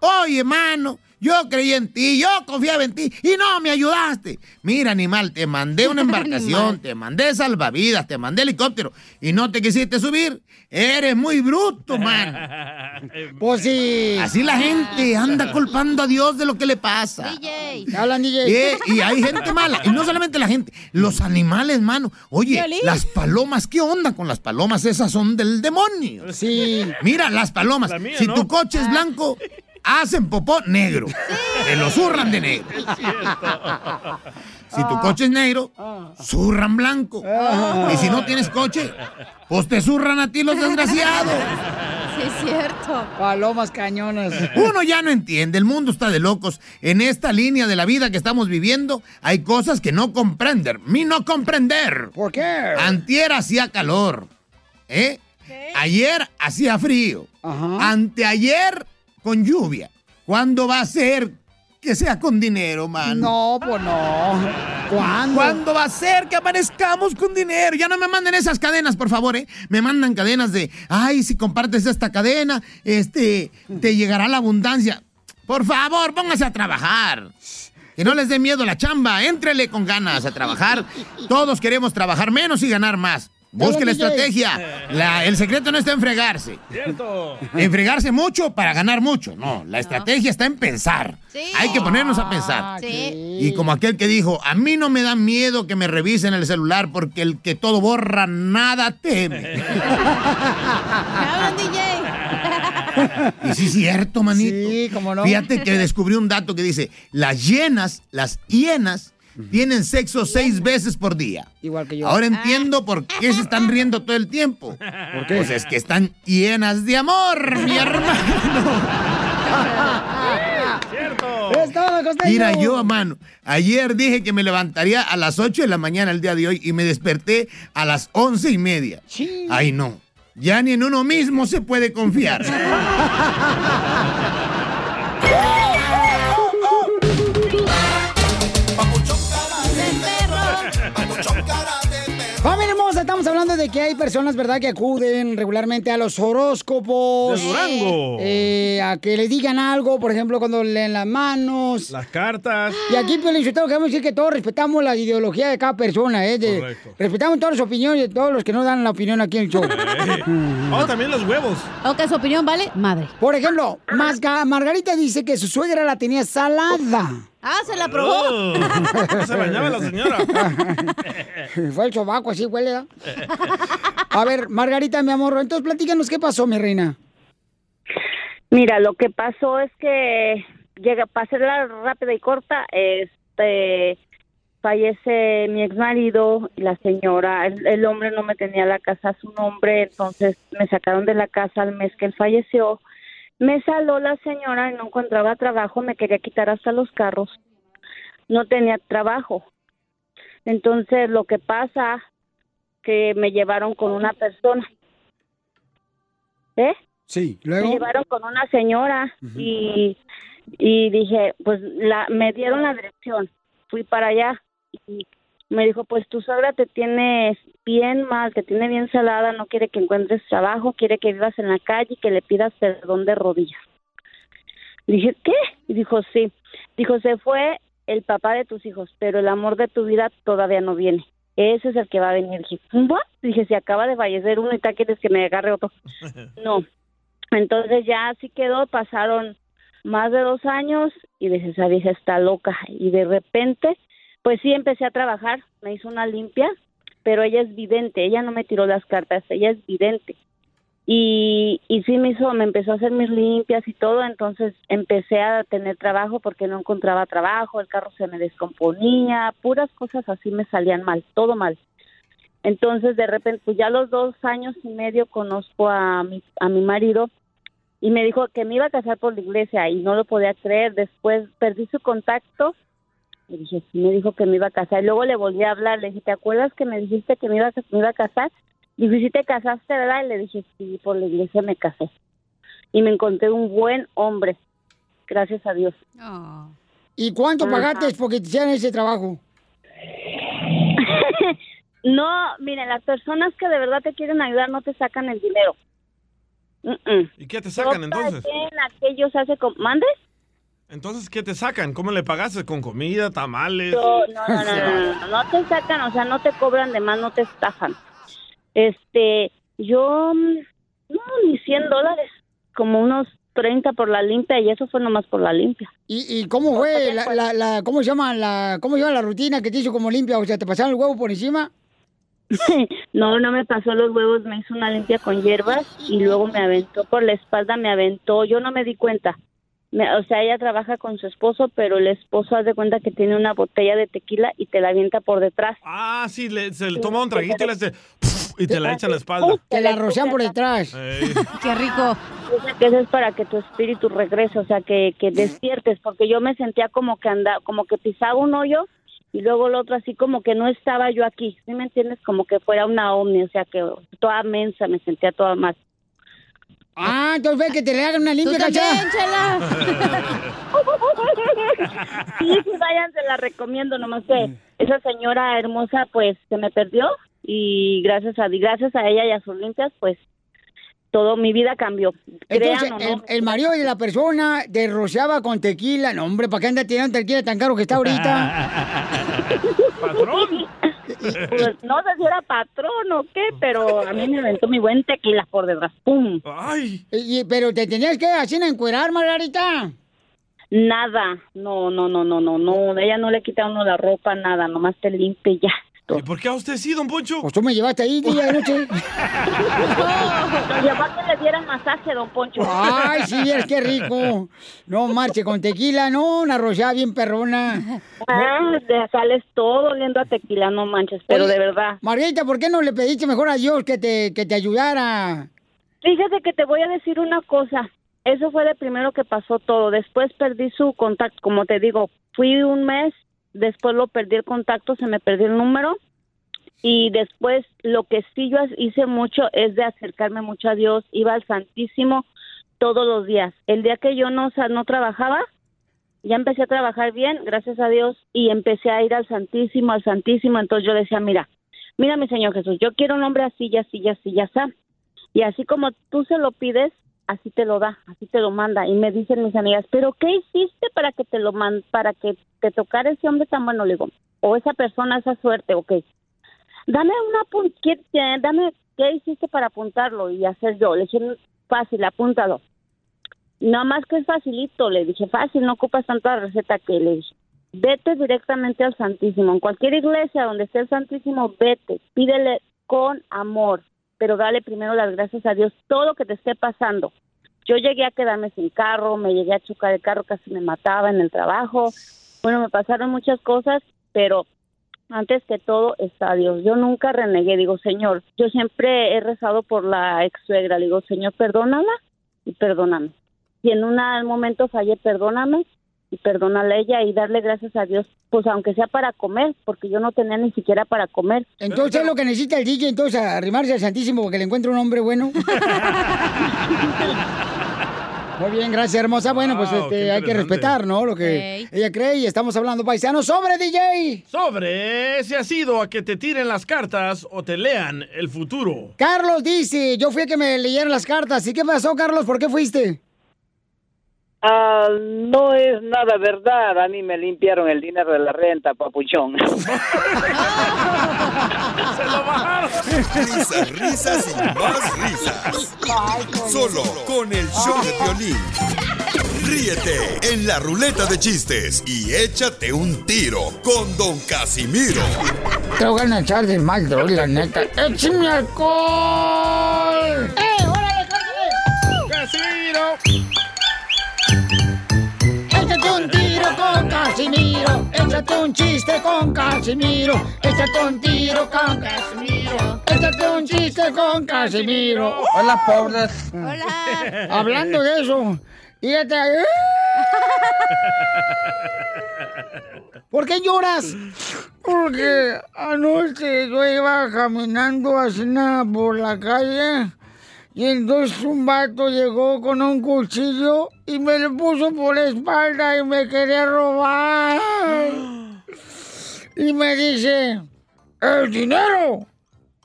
Oye, hermano, yo creí en ti, yo confiaba en ti y no me ayudaste. Mira, animal, te mandé una embarcación, te mandé salvavidas, te mandé helicóptero y no te quisiste subir. Eres muy bruto, man. Pues sí. Así la gente anda culpando a Dios de lo que le pasa. DJ. Hablan, DJ. Eh, y hay gente mala. Y no solamente la gente, los animales, mano. Oye, las palomas, ¿qué onda con las palomas? Esas son del demonio. Sí. Mira, las palomas. La mía, si ¿no? tu coche es blanco, hacen popó negro. Te lo zurran de negro. Si tu coche es negro, zurran blanco. Ah. Y si no tienes coche, pues te zurran a ti los desgraciados. Sí, es cierto. Palomas cañonas. Uno ya no entiende, el mundo está de locos. En esta línea de la vida que estamos viviendo, hay cosas que no comprender. Mi no comprender. ¿Por qué? Antier hacía calor. ¿Eh? Ayer hacía frío. Anteayer con lluvia. ¿Cuándo va a ser que sea con dinero, mano? No, pues no. ¿Cuándo? ¿Cuándo va a ser que amanezcamos con dinero? Ya no me manden esas cadenas, por favor, ¿eh? Me mandan cadenas de, ay, si compartes esta cadena, este, te llegará la abundancia. Por favor, póngase a trabajar. Que no les dé miedo la chamba, éntrele con ganas a trabajar. Todos queremos trabajar menos y ganar más. Busque la estrategia. La- el secreto no está en fregarse. Cierto. En fregarse mucho para ganar mucho. No, la estrategia está en pensar. Hay que ponernos a pensar. Sí. Y como aquel que dijo, a mí no me da miedo que me revisen el celular porque el que todo borra nada teme. Hablan, DJ. Y sí es cierto, manito. Sí, cómo no. Fíjate que descubrí un dato que dice, las hienas, las hienas, tienen sexo seis veces por día. Igual que yo. Ahora entiendo por qué se están riendo todo el tiempo. ¿Por qué? Pues es que están llenas de amor, mi hermano. Es todo, costeño. Mira, yo, mano, ayer dije que me levantaría a las 8 de la mañana el día de hoy y me desperté a las once y media. Ay, no. Ya ni en uno mismo se puede confiar. cosa estamos hablando de que hay personas, ¿verdad?, que acuden regularmente a los horóscopos. De Durango. Eh, a que le digan algo, por ejemplo, cuando leen las manos. Las cartas. Y aquí, Sotelo, queremos decir que todos respetamos la ideología de cada persona, ¿eh? De- Correcto. respetamos todas las opiniones de todos los que no dan la opinión aquí en el show. Oh, también los huevos. O que su opinión vale madre. Por ejemplo, Margarita dice que su suegra la tenía salada. Ah, se la probó. Oh, no se bañaba la señora. Fue el sobaco, así huele. ¿verdad? A ver, Margarita, mi amor, entonces platícanos qué pasó, mi reina. Mira, lo que pasó es que llega para hacerla rápida y corta, este fallece mi ex marido y la señora, el, el hombre no me tenía la casa a su nombre, entonces me sacaron de la casa al mes que él falleció. Me saló la señora y no encontraba trabajo, me quería quitar hasta los carros. No tenía trabajo. Entonces lo que pasa que me llevaron con una persona. ¿Eh? Sí, me llevaron con una señora y, y dije, pues la, me dieron la dirección, fui para allá y me dijo, pues tu suegra te tiene bien mal, te tiene bien salada, no quiere que encuentres trabajo, quiere que vivas en la calle y que le pidas perdón de rodillas. Dije, ¿qué? Y dijo, sí. Dijo, se fue el papá de tus hijos, pero el amor de tu vida todavía no viene. Ese es el que va a venir. Dije, ¿what? Dije, se acaba de fallecer uno y tal quieres que me agarre otro. No. Entonces ya así quedó, pasaron más de dos años y dije, esa vieja está loca. Y de repente, pues sí, empecé a trabajar, me hizo una limpia, pero ella es vidente, ella no me tiró las cartas, ella es vidente. Y, y sí me hizo, me empezó a hacer mis limpias y todo, entonces empecé a tener trabajo porque no encontraba trabajo, el carro se me descomponía, puras cosas así me salían mal, todo mal. Entonces, de repente, pues ya a los dos años y medio conozco a mi, a mi marido y me dijo que me iba a casar por la iglesia y no lo podía creer. Después perdí su contacto y me dijo que me iba a casar. Y luego le volví a hablar, le dije, ¿te acuerdas que me dijiste que me iba, me iba a casar? Dijo, ¿y si te casaste, verdad? Y le dije, sí, por la iglesia me casé. Y me encontré un buen hombre, gracias a Dios. ¿Y cuánto Ajá. pagaste porque te hicieran ese trabajo? No, miren, las personas que de verdad te quieren ayudar no te sacan el dinero. ¿Y qué te sacan Yo entonces? aquellos hace como... ¿Mandes? Entonces, ¿qué te sacan? ¿Cómo le pagaste? ¿Con comida, tamales? No, no, no, no, no, no, no te sacan, o sea, no te cobran de más, no te estafan. Este, yo, mm, no, ni 100 dólares, como unos 30 por la limpia y eso fue nomás por la limpia. ¿Y, y cómo fue la, la, la- cómo se llama la, cómo se llama la rutina que te hizo como limpia? O sea, ¿te pasaron el huevo por encima? No, no me pasó los huevos, me hizo una limpia con hierbas y luego me aventó por la espalda, me aventó, yo no me di cuenta. Me- o sea, ella trabaja con su esposo, pero el esposo hace cuenta que tiene una botella de tequila y te la avienta por detrás. Ah, sí, le- se le toma un traguito y le hace... Y te la echa la espalda. Te la rocian por detrás. Ey. Qué rico. que eso es para que tu espíritu regrese, o sea, que, que despiertes, porque yo me sentía como que anda, como que pisaba un hoyo y luego el otro así como que no estaba yo aquí, ¿sí me entiendes? Como que fuera una ovni, o sea, que toda mensa, me sentía toda más. Ah, entonces ve que te le hagan una limpia, Tú también, Cacha. Sí, sí, vayan, se la recomiendo, nomás que esa señora hermosa pues se me perdió y gracias a gracias a ella y a sus limpias pues todo mi vida cambió. Entonces, Crean o no. el, el marido de la persona te rociaba con tequila. No, hombre, ¿para qué anda tirando tequila tan caro que está ahorita? Patrón. Pues, no sé si era patrón o qué, pero a mí me aventó mi buen tequila por detrás. ¡Pum! Ay. Y- pero te tenías que así encuerar, Margarita. Nada, no, no, no, no, no, no, ella no le quita a uno la ropa, nada, nomás te limpia y ya. ¿Y por qué a usted sí, don Poncho? Pues tú me llevaste ahí día de noche. Lo llevó a que le dieran masaje, don Poncho. Ay, sí, es que rico. No, marche con tequila, no, una rociada bien perrona. Ah, te sales todo oliendo a tequila, no manches, pero Oye, de verdad. Margarita, ¿por qué no le pediste mejor a Dios que te, que te ayudara? Fíjate que te voy a decir una cosa. Eso fue de primero que pasó todo. Después perdí su contacto, como te digo, fui un mes, después lo perdí el contacto, se me perdió el número. Y después lo que sí yo hice mucho es de acercarme mucho a Dios. Iba al Santísimo todos los días. El día que yo no, sa- no trabajaba, ya empecé a trabajar bien, gracias a Dios, y empecé a ir al Santísimo, al Santísimo. Entonces yo decía, mira, mira mi Señor Jesús, yo quiero un hombre así, y así, así, y así. Y así como tú se lo pides, así te lo da, así te lo manda. Y me dicen mis amigas, ¿pero qué hiciste para que te lo man para que te tocara ese hombre tan bueno? Le digo, o esa persona, esa suerte, ok. Dame una pun- ¿qué, qué- dame, ¿qué hiciste para apuntarlo y hacer yo? Le dije, fácil, apúntalo. Nada más que es facilito, le dije, fácil, no ocupas tanta receta que le dije. Vete directamente al Santísimo. En cualquier iglesia donde esté el Santísimo, vete, pídele con amor, pero dale primero las gracias a Dios todo lo que te esté pasando. Yo llegué a quedarme sin carro, me llegué a chocar el carro, casi me mataba en el trabajo. Bueno, me pasaron muchas cosas, pero antes que todo está Dios. Yo nunca renegué, digo, Señor, yo siempre he rezado por la ex suegra, digo, Señor, perdónala y perdóname. Si en un momento fallé, perdóname y perdónale a ella y darle gracias a Dios, pues aunque sea para comer, porque yo no tenía ni siquiera para comer. Entonces lo que necesita el DJ, entonces arrimarse al Santísimo porque le encuentre un hombre bueno. Muy bien, gracias, hermosa. Bueno, pues este, hay que respetar, ¿no? Lo que ella cree y estamos hablando paisanos sobre DJ. Sobre si has ido a que te tiren las cartas o te lean el futuro. Carlos dice, yo fui a que me leyeran las cartas. ¿Y qué pasó, Carlos? ¿Por qué fuiste? Ah, no es nada verdad. A mí me limpiaron el dinero de la renta, papuchón. Risas, risas y más risas. Solo con el show de violín. Ríete en la ruleta de chistes y échate un tiro con Don Casimiro. Te voy a echar de mal, la neta. ¡Échame alcohol! ¡Eh, órale, ¡Casimiro! Échate Casimiro. Échate un chiste con Casimiro. Échate un tiro con Casimiro. Échate un chiste con Casimiro. Hola, pobres. Hola. Hablando de eso, fíjate. ¿Por qué lloras? Porque anoche yo iba caminando así nada por la calle y entonces un vato llegó con un cuchillo y me lo puso por la espalda y me quería robar. Y me dice, ¿el dinero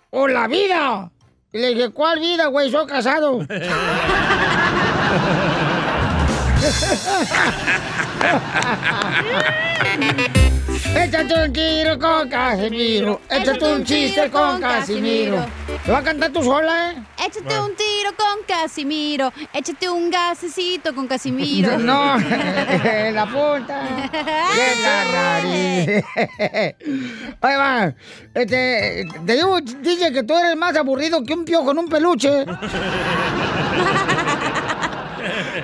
o la vida? Y le dije, ¿cuál vida, güey? Soy casado. Échate un tiro con Casimiro. Échate un chiste con Casimiro. ¿Te va a cantar tú sola, eh? Échate un tiro con Casimiro. Échate un gasecito con Casimiro. No, en la punta de la nariz. Ahí va. Este, te digo, dice que tú eres más aburrido que un piojo con un peluche.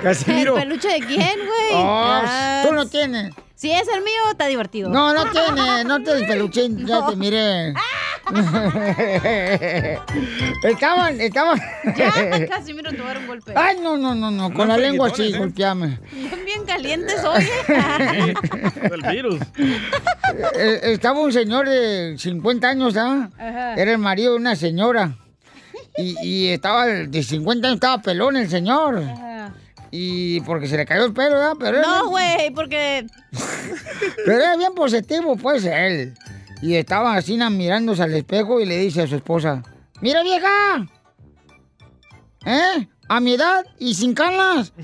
Casimiro. ¿El peluche de quién, güey? Oh, Ah, tú no tienes. Si es el mío, está divertido. No, no tiene, no te despeluchen, ya te miré. estaban, estaban. Ya, Casimiro, te voy a dar un golpe. Ay, no, no, no, no, con la lengua así, golpeame. Están bien calientes hoy. El virus. Eh, estaba un señor de 50 años, ¿ah? Ajá. Era el marido de una señora. Y, y estaba de 50 años, estaba pelón el señor. Y porque se le cayó el pelo, ¿verdad? Pero No, güey, porque. Pero era bien positivo, pues, él. Y estaba así mirándose al espejo y le dice a su esposa, ¡Mira, vieja! ¿Eh? A mi edad y sin canas.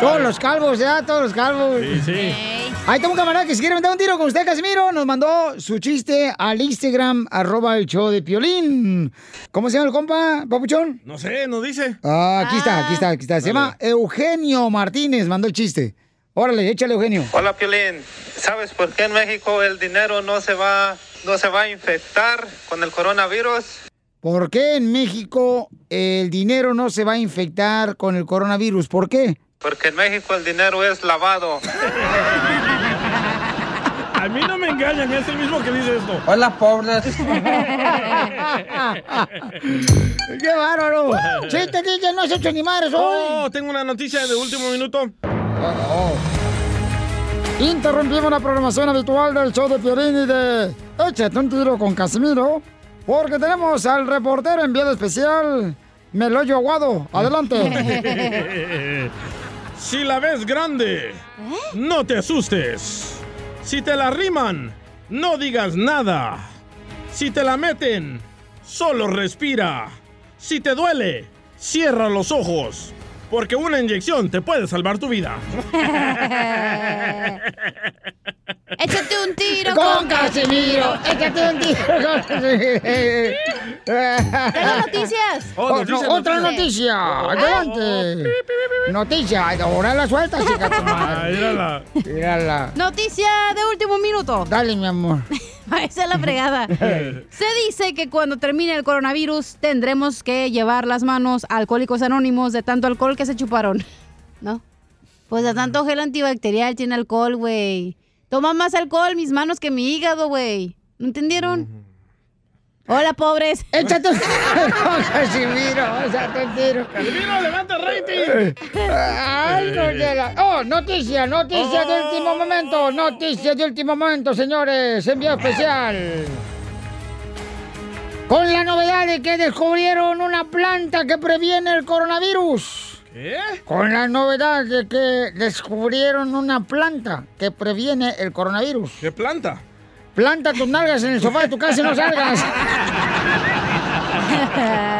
Todos los calvos, ya, todos los calvos. Sí, sí. Ahí tengo un camarada que si quiere meter un tiro con usted, Casimiro, nos mandó su chiste al Instagram, arroba el show de Piolín. ¿Cómo se llama el compa, papuchón? No sé, no dice. Ah, aquí está, aquí está, aquí está. Se llama Eugenio Martínez, mandó el chiste. Órale, échale, Eugenio. Hola Piolín, ¿sabes por qué en México el dinero no se va no se va a infectar con el coronavirus? ¿Por qué en México el dinero no se va a infectar con el coronavirus? ¿Por qué? Porque en México el dinero es lavado. A mí no me engañan, es el mismo que dice esto. Hola, pobres. ¡Qué bárbaro! ¡Chiste, DJ! ¡No has hecho ni madres hoy! Oh, tengo una noticia de último minuto. Interrumpimos la programación habitual del show de y de Échate un tiro con Casimiro, porque tenemos al reportero enviado especial, Meloyo Aguado. Adelante. Si la ves grande, no te asustes. Si te la riman, no digas nada. Si te la meten, solo respira. Si te duele, cierra los ojos. Porque una inyección te puede salvar tu vida. Échate un tiro Con Casimiro, échate un tiro con Casimiro. Tengo noticias. Oh, Oh, no, noticias, otra noticia. Oh. Adelante. Noticia. Ahora la suelta, chica. Ah, mírala. Mírala. Noticia de último minuto. Dale, mi amor. Esa es la fregada. Se dice que cuando termine el coronavirus tendremos que llevar las manos a alcohólicos anónimos de tanto alcohol que se chuparon. ¿No? Pues de tanto gel antibacterial tiene alcohol, güey. Toma más alcohol mis manos que mi hígado, güey. ¿No entendieron? Hola, pobres. Échate un Casimiro. Échate un tiro. Casimiro, levanta el rating. Ay, no llega. Oh, noticia, noticia de último momento. Noticia de último momento, señores. Envío especial. Con la novedad de que descubrieron una planta que previene el coronavirus. ¿Qué? Con la novedad de que descubrieron una planta que previene el coronavirus. ¿Qué planta? Planta tus nalgas en el sofá de tu casa y no salgas.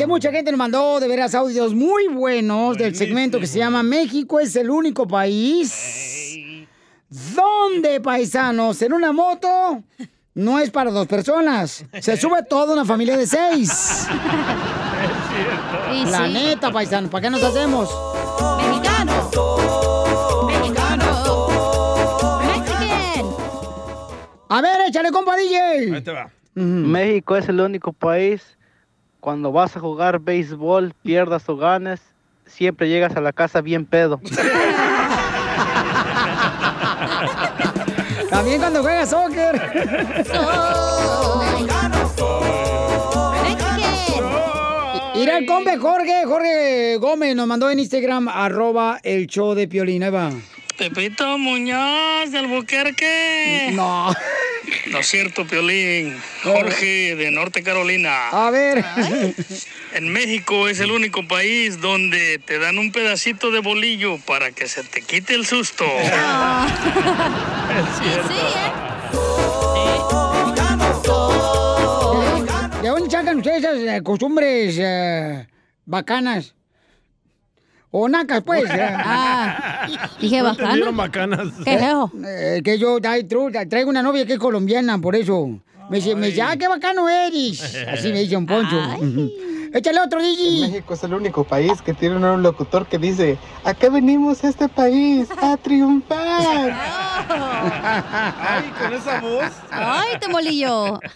este, mucha gente nos mandó de veras audios muy buenos del segmento que se llama México es el único país donde, paisanos, en una moto no es para dos personas. Se sube toda una familia de seis. Y La sí. neta, paisanos, ¿para qué nos hacemos? Mexicano. Mexicano. Mexican. A ver, échale, compa DJ. Ahí te va. México es el único país cuando vas a jugar béisbol, pierdas o ganes, siempre llegas a la casa bien pedo. También cuando juegas soccer. Mira el compa Jorge, Jorge Gómez nos mandó en Instagram, arroba el show de Piolín. Ahí va. Pepito Muñoz del Buquerque. No. No es cierto, Piolín. Jorge de Norte Carolina. A ver. En México es el único país donde te dan un pedacito de bolillo para que se te quite el susto. ¿De dónde sacan ustedes esas eh, costumbres eh, bacanas? O nacas, pues. Ah, dije bacanas. ¿Qué es eso? Eh, que yo traigo una novia que es colombiana, por eso. Me dice, me dice, ah, qué bacano eres. Así me dice un poncho. Échale otro, Digi. México es el único país que tiene un locutor que dice, ¿a qué venimos a este país? ¡A triunfar! Ay, con esa voz. Ay, te molillo.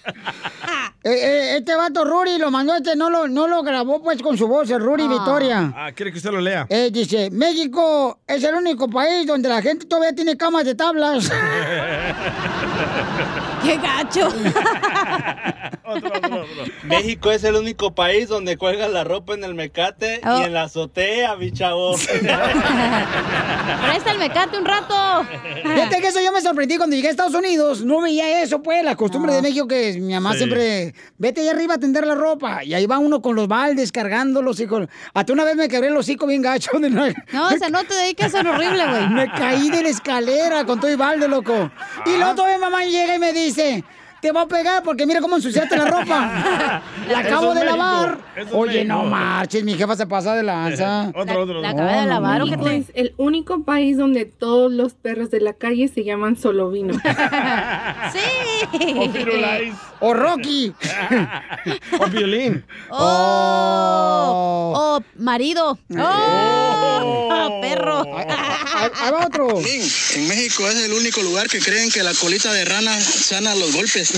Eh, eh, este vato Ruri lo mandó, este no lo, no lo grabó pues con su voz, el Ruri Victoria. Ah, quiere que usted lo lea. Eh, dice, México es el único país donde la gente todavía tiene camas de tablas. ¡Qué gacho! México es el único país donde cuelgan la ropa en el mecate Oh. y en la azotea, mi chavo. Presta el mecate un rato. Fíjate que eso yo me sorprendí cuando llegué a Estados Unidos. No veía eso, pues, la costumbre de México que mi mamá Sí. siempre, vete allá arriba a tender la ropa. Y ahí va uno con los baldes cargándolos y con... Hasta una vez me quebré el hocico bien gacho. de no- No, o sea, no te dediques a ser horrible, güey. Me caí de la escalera con todo y balde, loco. Y luego todavía mamá llega y me dice... Te va a pegar porque mira cómo ensuciaste la ropa. la acabo de México, lavar. Oye, no marches, mi jefa se pasa de lanza. Otro, otro. La acaba de lavar, ¿o qué México es el único país donde todos los perros de la calle se llaman Solovino. Sí. O Firulais. O Rocky. O violín. Oh, oh, marido. Oh, perro. Ahí va otro. En México es el único lugar que creen que la colita de rana sana los golpes.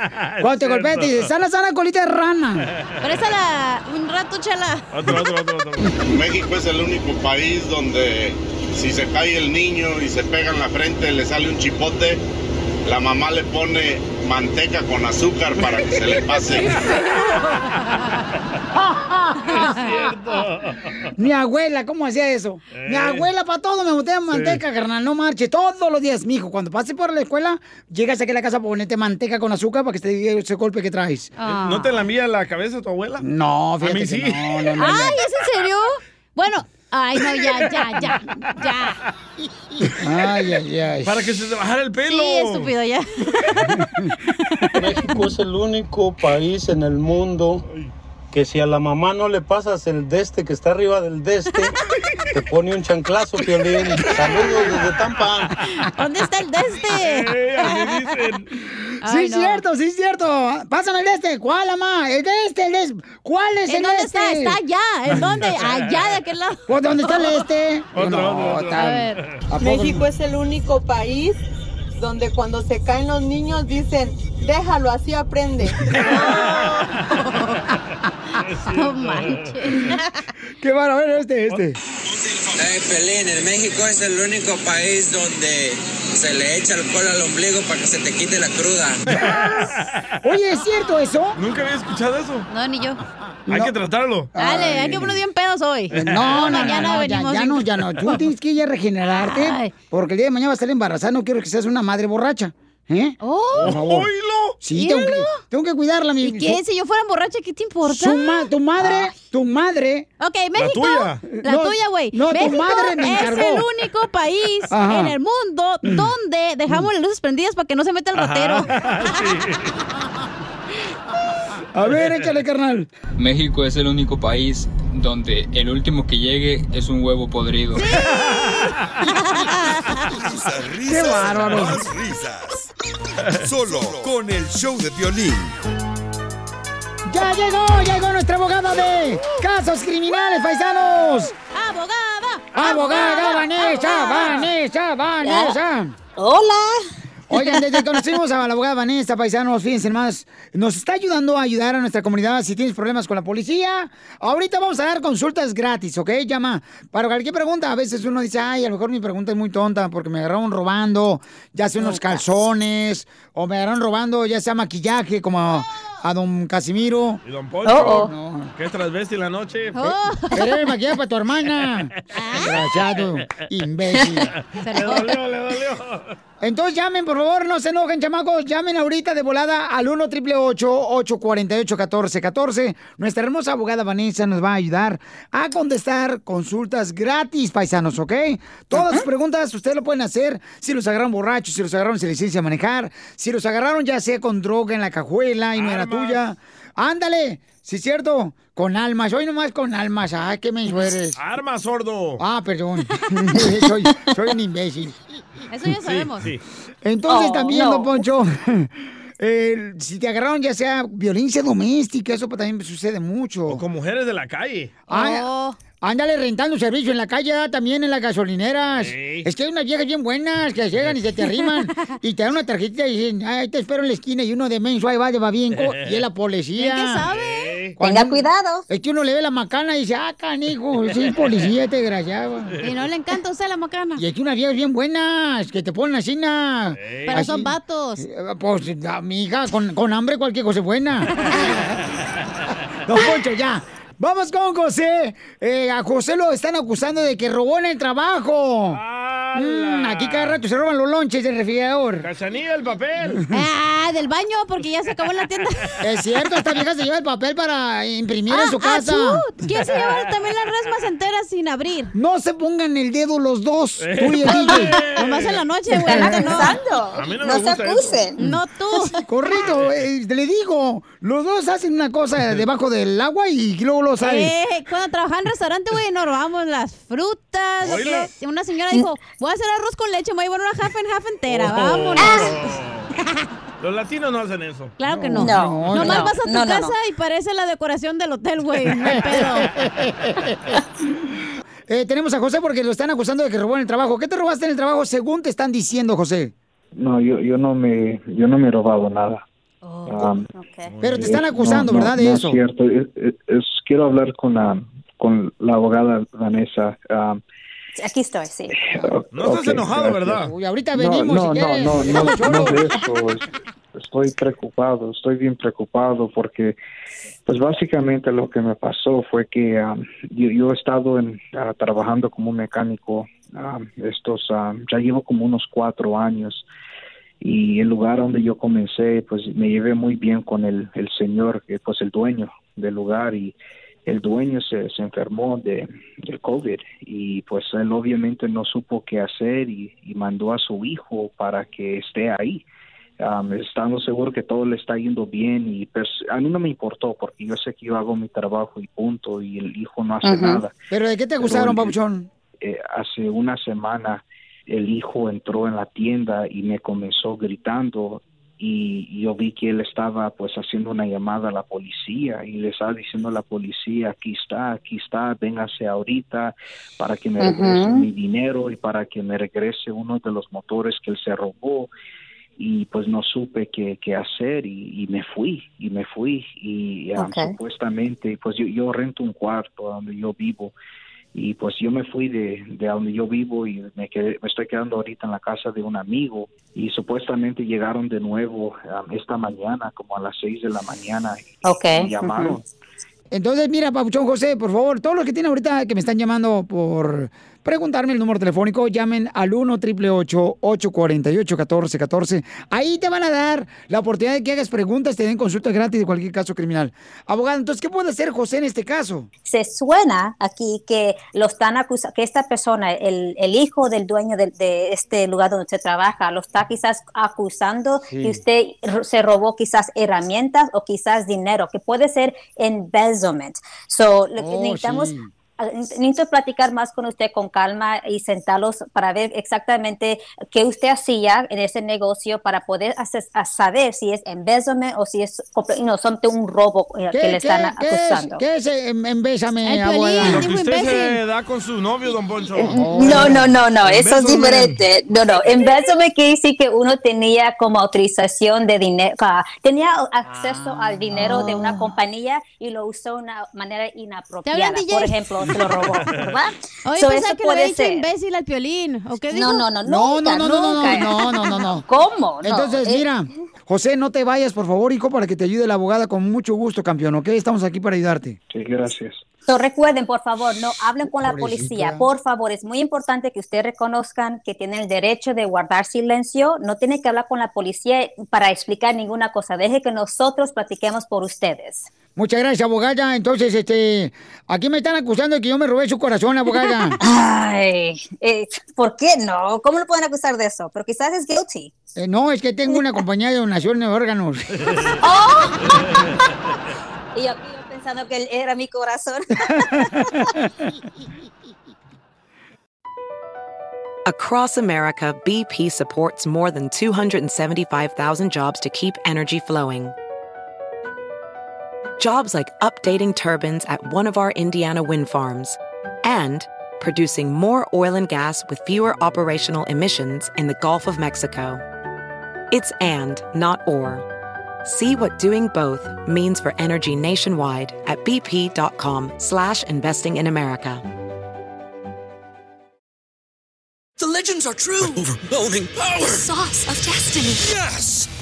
Cuando te golpeas, te dice, sana, sana, colita de rana. Présala un rato, chala. Otro, otro, otro, otro. México es el único país donde si se cae el niño y se pega en la frente le sale un chipote la mamá le pone manteca con azúcar para que se le pase. Mi abuela, ¿cómo hacía eso? Mi Eh. abuela para todo me botaba manteca, carnal, no marche. Todos los días, mijo, cuando pases por la escuela, llegas aquí a la casa para ponerte manteca con azúcar para que te diga ese golpe que traes. ¿No te la envía la cabeza tu abuela? No, A fíjate mí que sí. no, no, no, Ay, ¿es en serio? Bueno, ay, no, ya, ya, ya, ya. Ay, ay, ay. Para que se te bajara el pelo. Sí, estúpido, ya. México es el único país en el mundo que si a la mamá no le pasas el deste que está arriba del deste, te pone un chanclazo, Piolín. Saludos desde Tampa. ¿Dónde está el de este? Sí, Ay, es no. cierto, sí, es cierto. Pásame el de este. ¿Cuál, mamá? El de este, el de este. ¿Cuál es ¿En el de dónde este? está? Está allá. ¿En dónde? Allá, de aquel lado. ¿Pues dónde está el este? Otro, No, otro, otro. tan- A ver. ¿a poco México es el único país donde cuando se caen los niños dicen, déjalo, así aprende. No manches. Qué bueno, a ver, este, este. Hey, Pelín, en México es el único país donde se le echa alcohol al ombligo para que se te quite la cruda. Oye, ¿es cierto eso? Nunca había escuchado eso. No, ni yo. Hay que tratarlo. Dale, hay que poner bien pedos hoy. Eh, No, no, no, mañana no, ya, venimos. ya no, ya no. Tú tienes que ya regenerarte Ay. porque el día de mañana vas a estar embarazada. No quiero que seas una madre borracha. ¿Eh? ¡Oh! Por favor. Sí, tengo que, tengo que cuidarla, mi ¿Y qué? Si yo fuera borracha, ¿qué te importa? Su ma- tu madre, tu madre. Ok, México. tuya. La No, tuya, güey. no, tu México madre me es encargó. el único país Ajá. en el mundo donde dejamos las luces prendidas para que no se meta el ratero. A ver, échale, carnal. México es el único país donde el último que llegue es un huevo podrido. Risas, risas, bárbaro. más risas. Solo con el show de violín. Ya llegó, llegó nuestra abogada de casos criminales, paisanos. ¡Abogada! Abogada Vanessa, Vanessa, Vanessa. Hola. Oigan, desde que conocimos a la abogada Vanessa, paisanos, fíjense más, nos está ayudando a ayudar a nuestra comunidad si tienes problemas con la policía. Ahorita vamos a dar consultas gratis, ¿ok? Llama para cualquier pregunta. A veces uno dice, ay, a lo mejor mi pregunta es muy tonta porque me agarraron robando, ya sea unos calzones, o me agarraron robando, ya sea maquillaje, como a, don Casimiro. ¿Y don Poncho? Oh, oh. ¿Qué transvesti en la noche? Pero el maquillaje para tu hermana. Desgraciado, imbécil. Le dolió, le dolió. Entonces llamen, por favor, no se enojen, chamacos. Llamen ahorita de volada al 1 888 848 1414 Nuestra hermosa abogada Vanessa nos va a ayudar a contestar consultas gratis, paisanos, ¿ok? Todas sus preguntas ustedes lo pueden hacer. Si los agarraron borrachos, si los agarraron sin licencia de manejar, si los agarraron ya sea con droga en la cajuela y no era tuya. Ándale, sí es cierto, con almas. Hoy nomás con almas. Ay, qué me eres. Arma, sordo. Ah, perdón. soy, soy un imbécil. Eso ya sabemos. Sí, Entonces Oh, también, no. don Poncho, eh, si te agarraron ya sea violencia doméstica, eso también sucede mucho. O con mujeres de la calle. Ah, Ándale rentando servicio en la calle, ah, también en las gasolineras. Ey. Es que hay unas viejas bien buenas que llegan y se te arriman y te dan una tarjetita y dicen, ay, te espero en la esquina y uno de menso ahí va de babienco y es la policía. ¿Quién sabe? Tenga cuidado. Es que uno le ve la macana y dice, ah, canijo, policía, te desgraciado. Y no le encanta a usted la macana. Y es que unas viejas bien buenas que te ponen así, na. Pero así. son vatos. Eh, Pues, amiga, con, con hambre cualquier cosa es buena. Don Poncho, ya. Vamos con José. Eh, a José lo están acusando de que robó en el trabajo. Mm, aquí cada rato se roban los lonches del refrigerador. Cachanilla, el papel. Ah, del baño, porque ya se acabó en la tienda. Es cierto, esta vieja se lleva el papel para imprimir en su Ah, casa. achú. ¿Quién se lleva también las resmas enteras sin abrir? No se pongan el dedo los dos, tú y el. DJ. Nomás en la noche, güey. no. A mí no, me gusta eso. No tú. Correcto, eh, le digo, los dos hacen una cosa debajo del agua y luego lo Eh, cuando trabajaba en restaurante, güey, nos robamos las frutas. que- una señora dijo, voy a hacer arroz con leche, me voy a llevar una half and half entera, Oh. vámonos. Los latinos no hacen eso. Claro que no. No, Nomás no. vas a tu No, no, casa no. y parece la decoración del hotel, güey. No hay pedo. Eh, tenemos a José porque lo están acusando de que robó en el trabajo. ¿Qué te robaste en el trabajo según te están diciendo, José? No, yo, yo no me yo no me he robado nada. Um, Pero te están acusando, no, no, ¿verdad? De no eso. Es cierto. Es, es- es- quiero hablar con la con la abogada Vanessa. Um, Aquí estoy, sí. No estás enojado, gracias. ¿verdad? Uy, ahorita No, venimos no, si no, no, no, de eso. es- Estoy preocupado, estoy bien preocupado porque, pues básicamente lo que me pasó fue que um, yo, yo he estado en, ah, trabajando como mecánico um, estos, um, ya llevo como unos cuatro años y el lugar donde yo comencé, pues me llevé muy bien con el, el señor, que pues el dueño del lugar y el dueño se, se enfermó de, del COVID y pues él obviamente no supo qué hacer y, y mandó a su hijo para que esté ahí. Um, estando seguro que todo le está yendo bien y pues a mí no me importó porque yo sé que yo hago mi trabajo y punto y el hijo no hace nada. ¿Pero de qué te acusaron, el- papuchón? eh, hace una semana el hijo entró en la tienda y me comenzó gritando y yo vi que él estaba pues haciendo una llamada a la policía y le estaba diciendo a la policía aquí está, aquí está, véngase ahorita para que me regrese mi dinero y para que me regrese uno de los motores que él se robó y pues no supe qué, qué hacer y, y me fui y me fui. Y ah, supuestamente pues yo, yo rento un cuarto donde yo vivo y pues yo me fui de, de donde yo vivo y me quedé, me estoy quedando ahorita en la casa de un amigo y supuestamente llegaron de nuevo ah, esta mañana como a las seis de la mañana Ok. y llamaron. Entonces, mira, Papuchón José, por favor, todos los que tienen ahorita que me están llamando por preguntarme el número telefónico, llamen al 1 888 848 1414 Ahí te van a dar la oportunidad de que hagas preguntas, te den consulta gratis de cualquier caso criminal. Abogado, entonces, ¿qué puede hacer José en este caso? Se suena aquí que lo están acusando, que esta persona, el, el hijo del dueño de, de este lugar donde usted trabaja, lo está quizás acusando Sí. que usted se robó quizás herramientas o quizás dinero, que puede ser embezzlement. So, lo que Oh, necesitamos sí. Ah, Necesito platicar más con usted con calma y sentarlos para ver exactamente qué usted hacía en ese negocio para poder hacer- a saber si es embezzlement o si es no, son de un robo eh, que le están qué es? acusando. ¿Qué es? Em- Embésame, Ay, Piolín, abogada. Lo que usted se da con su novio, don Poncho. No, no, no, no, eso es Embezzlement. diferente. No, no, embezzlement quiere decir que uno tenía como autorización de dinero, ah, tenía acceso al dinero de una compañía y lo usó de una manera inapropiada. Por ejemplo, se lo robó, ¿verdad? Oye, So, pensaba que le dicho imbécil al piolín. ¿O qué dijo? No, no, no, No, nunca, no, no, no, nunca. no, no, no, no, no. ¿Cómo? No, Entonces, eh, mira, José, no te vayas, por favor, hijo, para que te ayude la abogada con mucho gusto, campeón, ¿ok? Estamos aquí para ayudarte. Sí, gracias. So, recuerden, por favor, no hablen con la Pobrecita. policía. Por favor, es muy importante que ustedes reconozcan que tienen el derecho de guardar silencio. No tienen que hablar con la policía para explicar ninguna cosa. Deje que nosotros platiquemos por ustedes. Muchas gracias, abogada. Entonces, este, aquí me están acusando de que yo me robé su corazón, abogada. Ay, eh, ¿por qué no? ¿Cómo lo pueden acusar de eso? Pero quizás es guilty. Eh, no, es que tengo una compañía de donación de órganos. Y yo, yo pensando que él era mi corazón. Across America, BP supports more than 275,000 jobs to keep energy flowing. Jobs like updating turbines at one of our Indiana wind farms and producing more oil and gas with fewer operational emissions in the Gulf of Mexico. It's and, not or. See what doing both means for energy nationwide at bp.com slash investing in America. The legends are true. overwhelming power! The sauce of destiny. Yes!